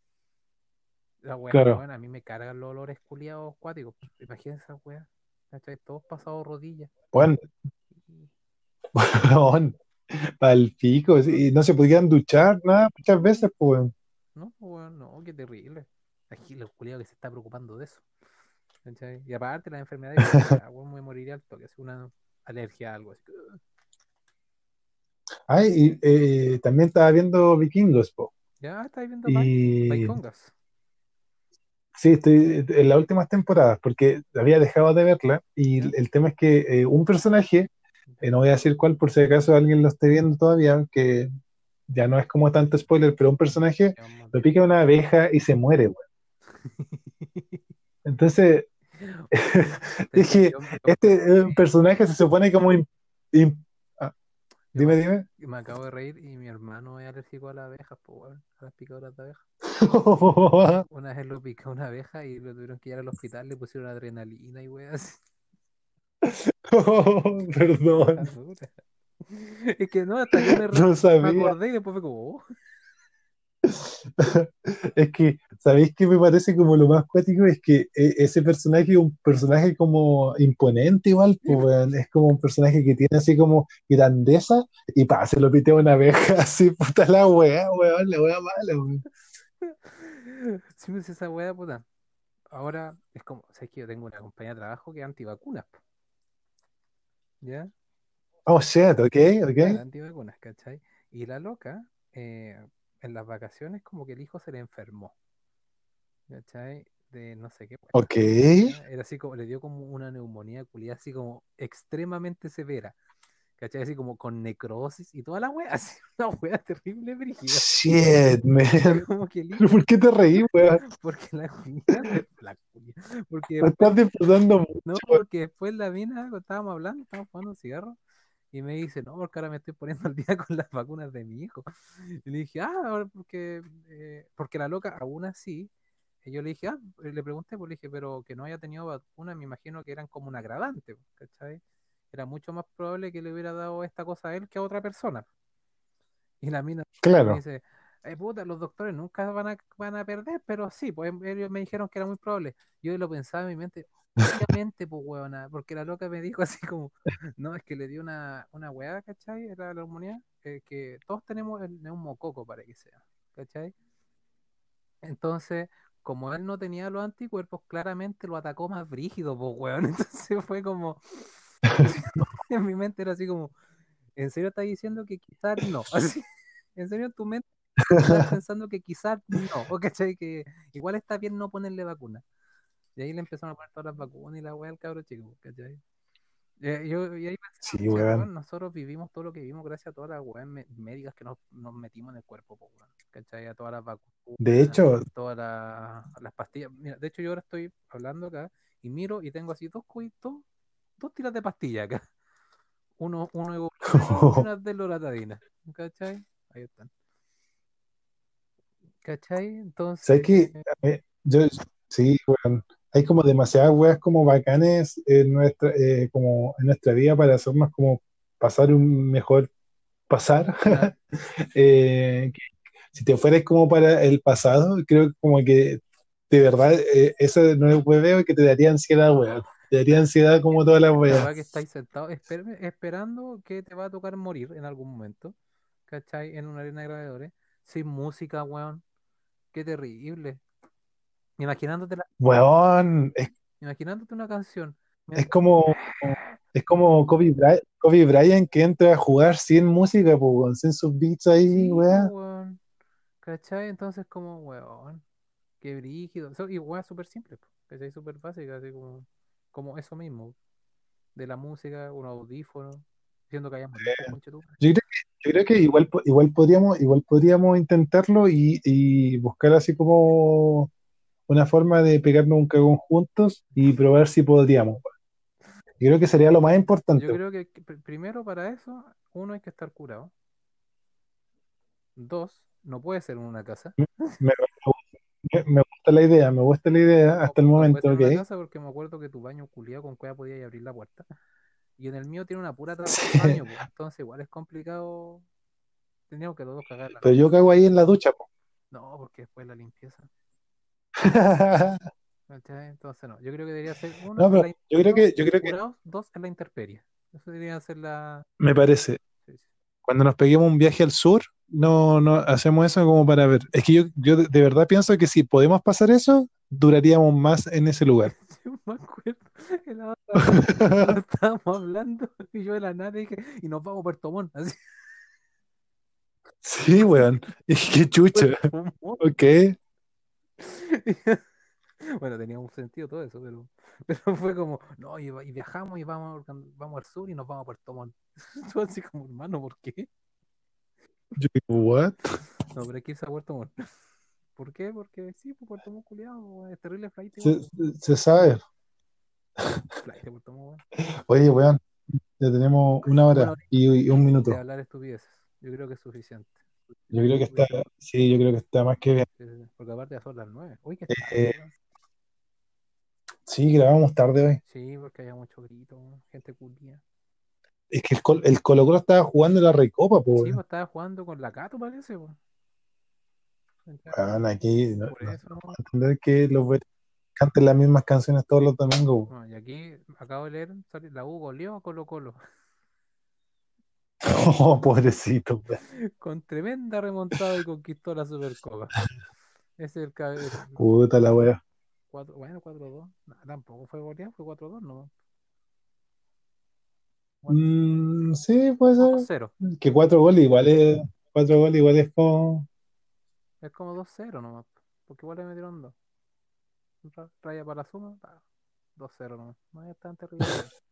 La wea, Claro. bueno, a mí me cargan los olores culiados acuáticos. Imagínense esas weas. ¿Cachai? Todos pasados rodillas. Bueno, Y- [laughs] weón, [laughs] pa'l pico. Y no se podían duchar, nada, muchas veces, pues. No, weón, no, qué terrible. Aquí los culiados que se está preocupando de eso. ¿Cachai? Y aparte las enfermedades, weón, me moriría al toque, así una alergia a algo así. Ay, y eh, también estaba viendo Vikingos, po. Ya estáis viendo Vi- Y Vikingas. sí, estoy en las últimas temporadas, porque había dejado de verla. Y el tema es que eh, un personaje, eh, no voy a decir cuál por si acaso alguien lo esté viendo todavía, que ya no es como tanto spoiler, pero un personaje lo pica una abeja y se muere, weón. Entonces, [laughs] [laughs] dije, este eh, personaje se supone como... ah, dime, dime. me acabo de reír y mi hermano es alérgico a las abejas, pues, a las picaduras de abeja. [laughs] Una vez lo picó una abeja y lo tuvieron que llevar al hospital, le pusieron adrenalina y weas. [laughs] Perdón, Es que no, hasta yo me, no me sabía. acordé y después fue como, oh. [laughs] Es que, ¿sabéis qué me parece como lo más cuático? Es que eh, ese personaje es un personaje como imponente igual, pues. Es como un personaje que tiene así como grandeza y pa, se lo pitea una abeja [laughs] así, puta la wea, weón, la wea mala, weón. Sí, pues esa weá, puta. Ahora es como, sabes que yo tengo una compañía de trabajo que es antivacunas, po. ¿Ya? Oh, shit, ok, ok. Antivacunas, ¿cachai? Y la loca, eh, en las vacaciones, como que el hijo se le enfermó, ¿cachai? De no sé qué. Ok. Era así como, le dio como una neumonía culiada, así como extremadamente severa, ¿cachai? Así como con necrosis y toda la wea, [laughs] así, una wea terrible, brígida. Shit, [laughs] man. Como que ¿Pero por qué te reí, weón? [laughs] porque la culia, la culia, porque estás disfrutando mucho. No, porque después la mina, estábamos hablando, estábamos fumando un cigarro, y me dice, no, porque ahora me estoy poniendo al día con las vacunas de mi hijo. Y le dije, ah, ahora porque, eh, porque la loca aún así, y yo le dije, ah, le pregunté, pues le dije, pero que no haya tenido vacunas, me imagino que eran como un agravante, ¿cachai? Era mucho más probable que le hubiera dado esta cosa a él que a otra persona. Y la mina me Claro. dice, eh, puta, los doctores nunca van a, van a perder, pero sí, pues ellos me dijeron que era muy probable. Yo lo pensaba en mi mente, obviamente, pues huevona, porque la loca me dijo así como, no, es que le dio una, una weá, ¿cachai? Era la neumonía, eh, que todos tenemos el neumococo para que sea, ¿cachai? Entonces, como él no tenía los anticuerpos, claramente lo atacó más brígido, pues weón. [laughs] Entonces fue como, [laughs] en mi mente era así como, ¿en serio estás diciendo que quizás no? [laughs] Así, ¿en serio tu mente estás [laughs] pensando que quizás no? ¿O cachai? Que igual está bien no ponerle vacuna. Y ahí le empezaron a poner todas las vacunas y la weá al cabro chico, ¿cachai? Eh, yo, y ahí pensaba, Sí, weón. nosotros vivimos todo lo que vivimos gracias a todas las weas médicas que nos, nos metimos en el cuerpo, po, weón, ¿cachai? A todas las vacunas, De hecho, todas las, las pastillas. Mira, de hecho, yo ahora estoy hablando acá y miro y tengo así dos cubitos, dos tiras de pastillas acá. Uno, uno de [laughs] y una de loratadina, ¿cachai? Ahí están. ¿Cachai? Entonces, ¿sabes qué? Eh, Yo, sí, weón. Hay como demasiadas weas como bacanes en nuestra, eh, como en nuestra vida para hacernos como pasar un mejor pasar. [laughs] Eh, que si te fueras como para el pasado, creo que como que de verdad eh, eso no es hueveo que te daría ansiedad, weón. Te daría ansiedad como todas las la weas. que estáis sentados esper- esperando que te va a tocar morir en algún momento, ¿cachai? En una arena de gladiadores, sin música, weón. Qué terrible. Imaginándote, la- Weón, es, imaginándote una canción. es como es como Kobe Bryant, Kobe Bryant que entra a jugar sin música, pues, weón, sin sus beats ahí, Sí, weón. weón. ¿Cachai? Entonces, como, weón, qué brígido. So- y weón, súper simple, po, ¿cachai? Súper básica, así como, como eso mismo. De la música, un audífono, diciendo que hayamos conchetumare. Yo creo yo creo que igual, igual podríamos, igual podríamos intentarlo y, y buscar así como una forma de pegarnos un cagón juntos y probar si podríamos. Yo creo que sería lo más importante. Yo creo que que pr- primero para eso, uno hay que estar curado. Dos, no puede ser en una casa. Me, me- me gusta la idea, me gusta la idea hasta el puede momento, ser en ok. casa porque me acuerdo que tu baño culiado con cueva podía abrir la puerta. Y en el mío tiene una pura trapa Sí. de baño, pues, [laughs] entonces igual es complicado. Teníamos que los dos cagar la Pero yo cago ahí en la ducha. po. No, porque después la limpieza. [laughs] Entonces no, yo creo que debería ser uno No, pero la yo creo que, yo creo que dos en la intemperie. Eso debería ser la. me parece. sí, sí. Cuando nos peguemos un viaje al sur, no, no hacemos eso como para ver. Es que yo, yo de verdad pienso que si podemos pasar eso, duraríamos más en ese lugar. [laughs] Yo me acuerdo que la otra vez cuando estábamos hablando y yo de la nada dije, y nos vamos a Puerto Montt, así. Sí, weón. Es que [laughs] chucha. Ok. [laughs] Bueno, tenía un sentido todo eso, pero, pero fue como, no, y, y viajamos y vamos, vamos al sur y nos vamos a Puerto Montt. Tú así como, hermano, ¿por qué? Yo digo, what? No, pero hay que irse a Puerto Montt. ¿Por qué? Porque sí, pues Puerto Montt, culiado, es terrible flight, Se, se sabe. Flight de Puerto Montt, weón. Oye, weón, ya tenemos una hora Bueno, y, y un minuto. de hablar estupideces. Yo creo que es suficiente. Yo creo que está, sí, yo creo que está más que bien. Porque aparte ya son las nueve. Uy, qué Eh. Sí, grabamos tarde hoy. Sí, porque había mucho grito, gente culia. Es que el, Col- el Colo Colo estaba jugando la Recopa, po, Sí, estaba jugando con la Cato, parece, weón. Weón, aquí no, Por no eso, a entender que los canten las mismas canciones todos los domingos. No, y aquí acabo de leer, la U goleó a Colo Colo [laughs] Oh, pobrecito, con tremenda remontada y conquistó la Supercopa. Ese es el, ca- el Puta la wea. cuatro- bueno, 4-2. No, tampoco fue goleado, fue 4-2, no. Mm, sí, puede ser. 2-0. Que cuatro goles igual es, cuatro goles igual es como. Es como 2-0 nomás. Porque igual le metieron 2. Raya para la suma, pa, 2-0 nomás. No es tan terrible. [laughs]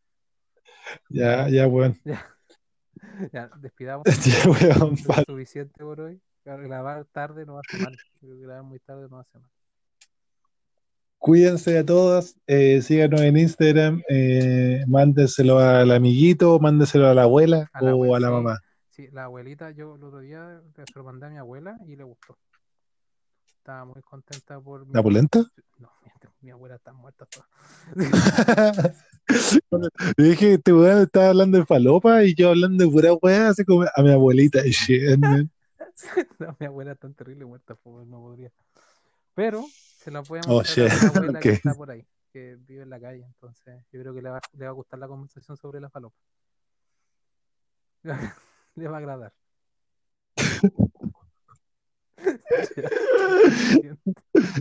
Ya, ya, weón. [laughs] ya, despidamos. [laughs] Ya, weón. Suficiente por hoy. Grabar tarde no hace mal. Grabar muy tarde no hace mal. Cuídense a todos, eh, síganos en Instagram, eh, mándenselo al amiguito, mándenselo a la abuela A la o abuela, a la mamá. Sí, la abuelita, yo el otro día se lo mandé a mi abuela y le gustó. Estaba muy contenta por mi... ¿La polenta? No, mi abuela está muerta toda. [laughs] Yo dije, este weón estaba hablando de falopa y yo hablando de pura weá, así como a mi abuelita. [laughs] [laughs] No, mi abuela está terrible muerta, pues no podría. Pero se la podemos Oh, mostrar a shit, mi [laughs] abuela que está por ahí, que vive en la calle. Entonces, yo creo que le va, le va a gustar la conversación sobre la falopa. [laughs] le va a agradar. [laughs]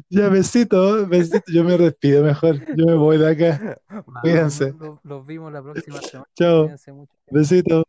Ya, besito, besito. Yo me despido mejor. Yo me voy de acá. Cuídense. Los, los vimos la próxima semana. Chao. Besito.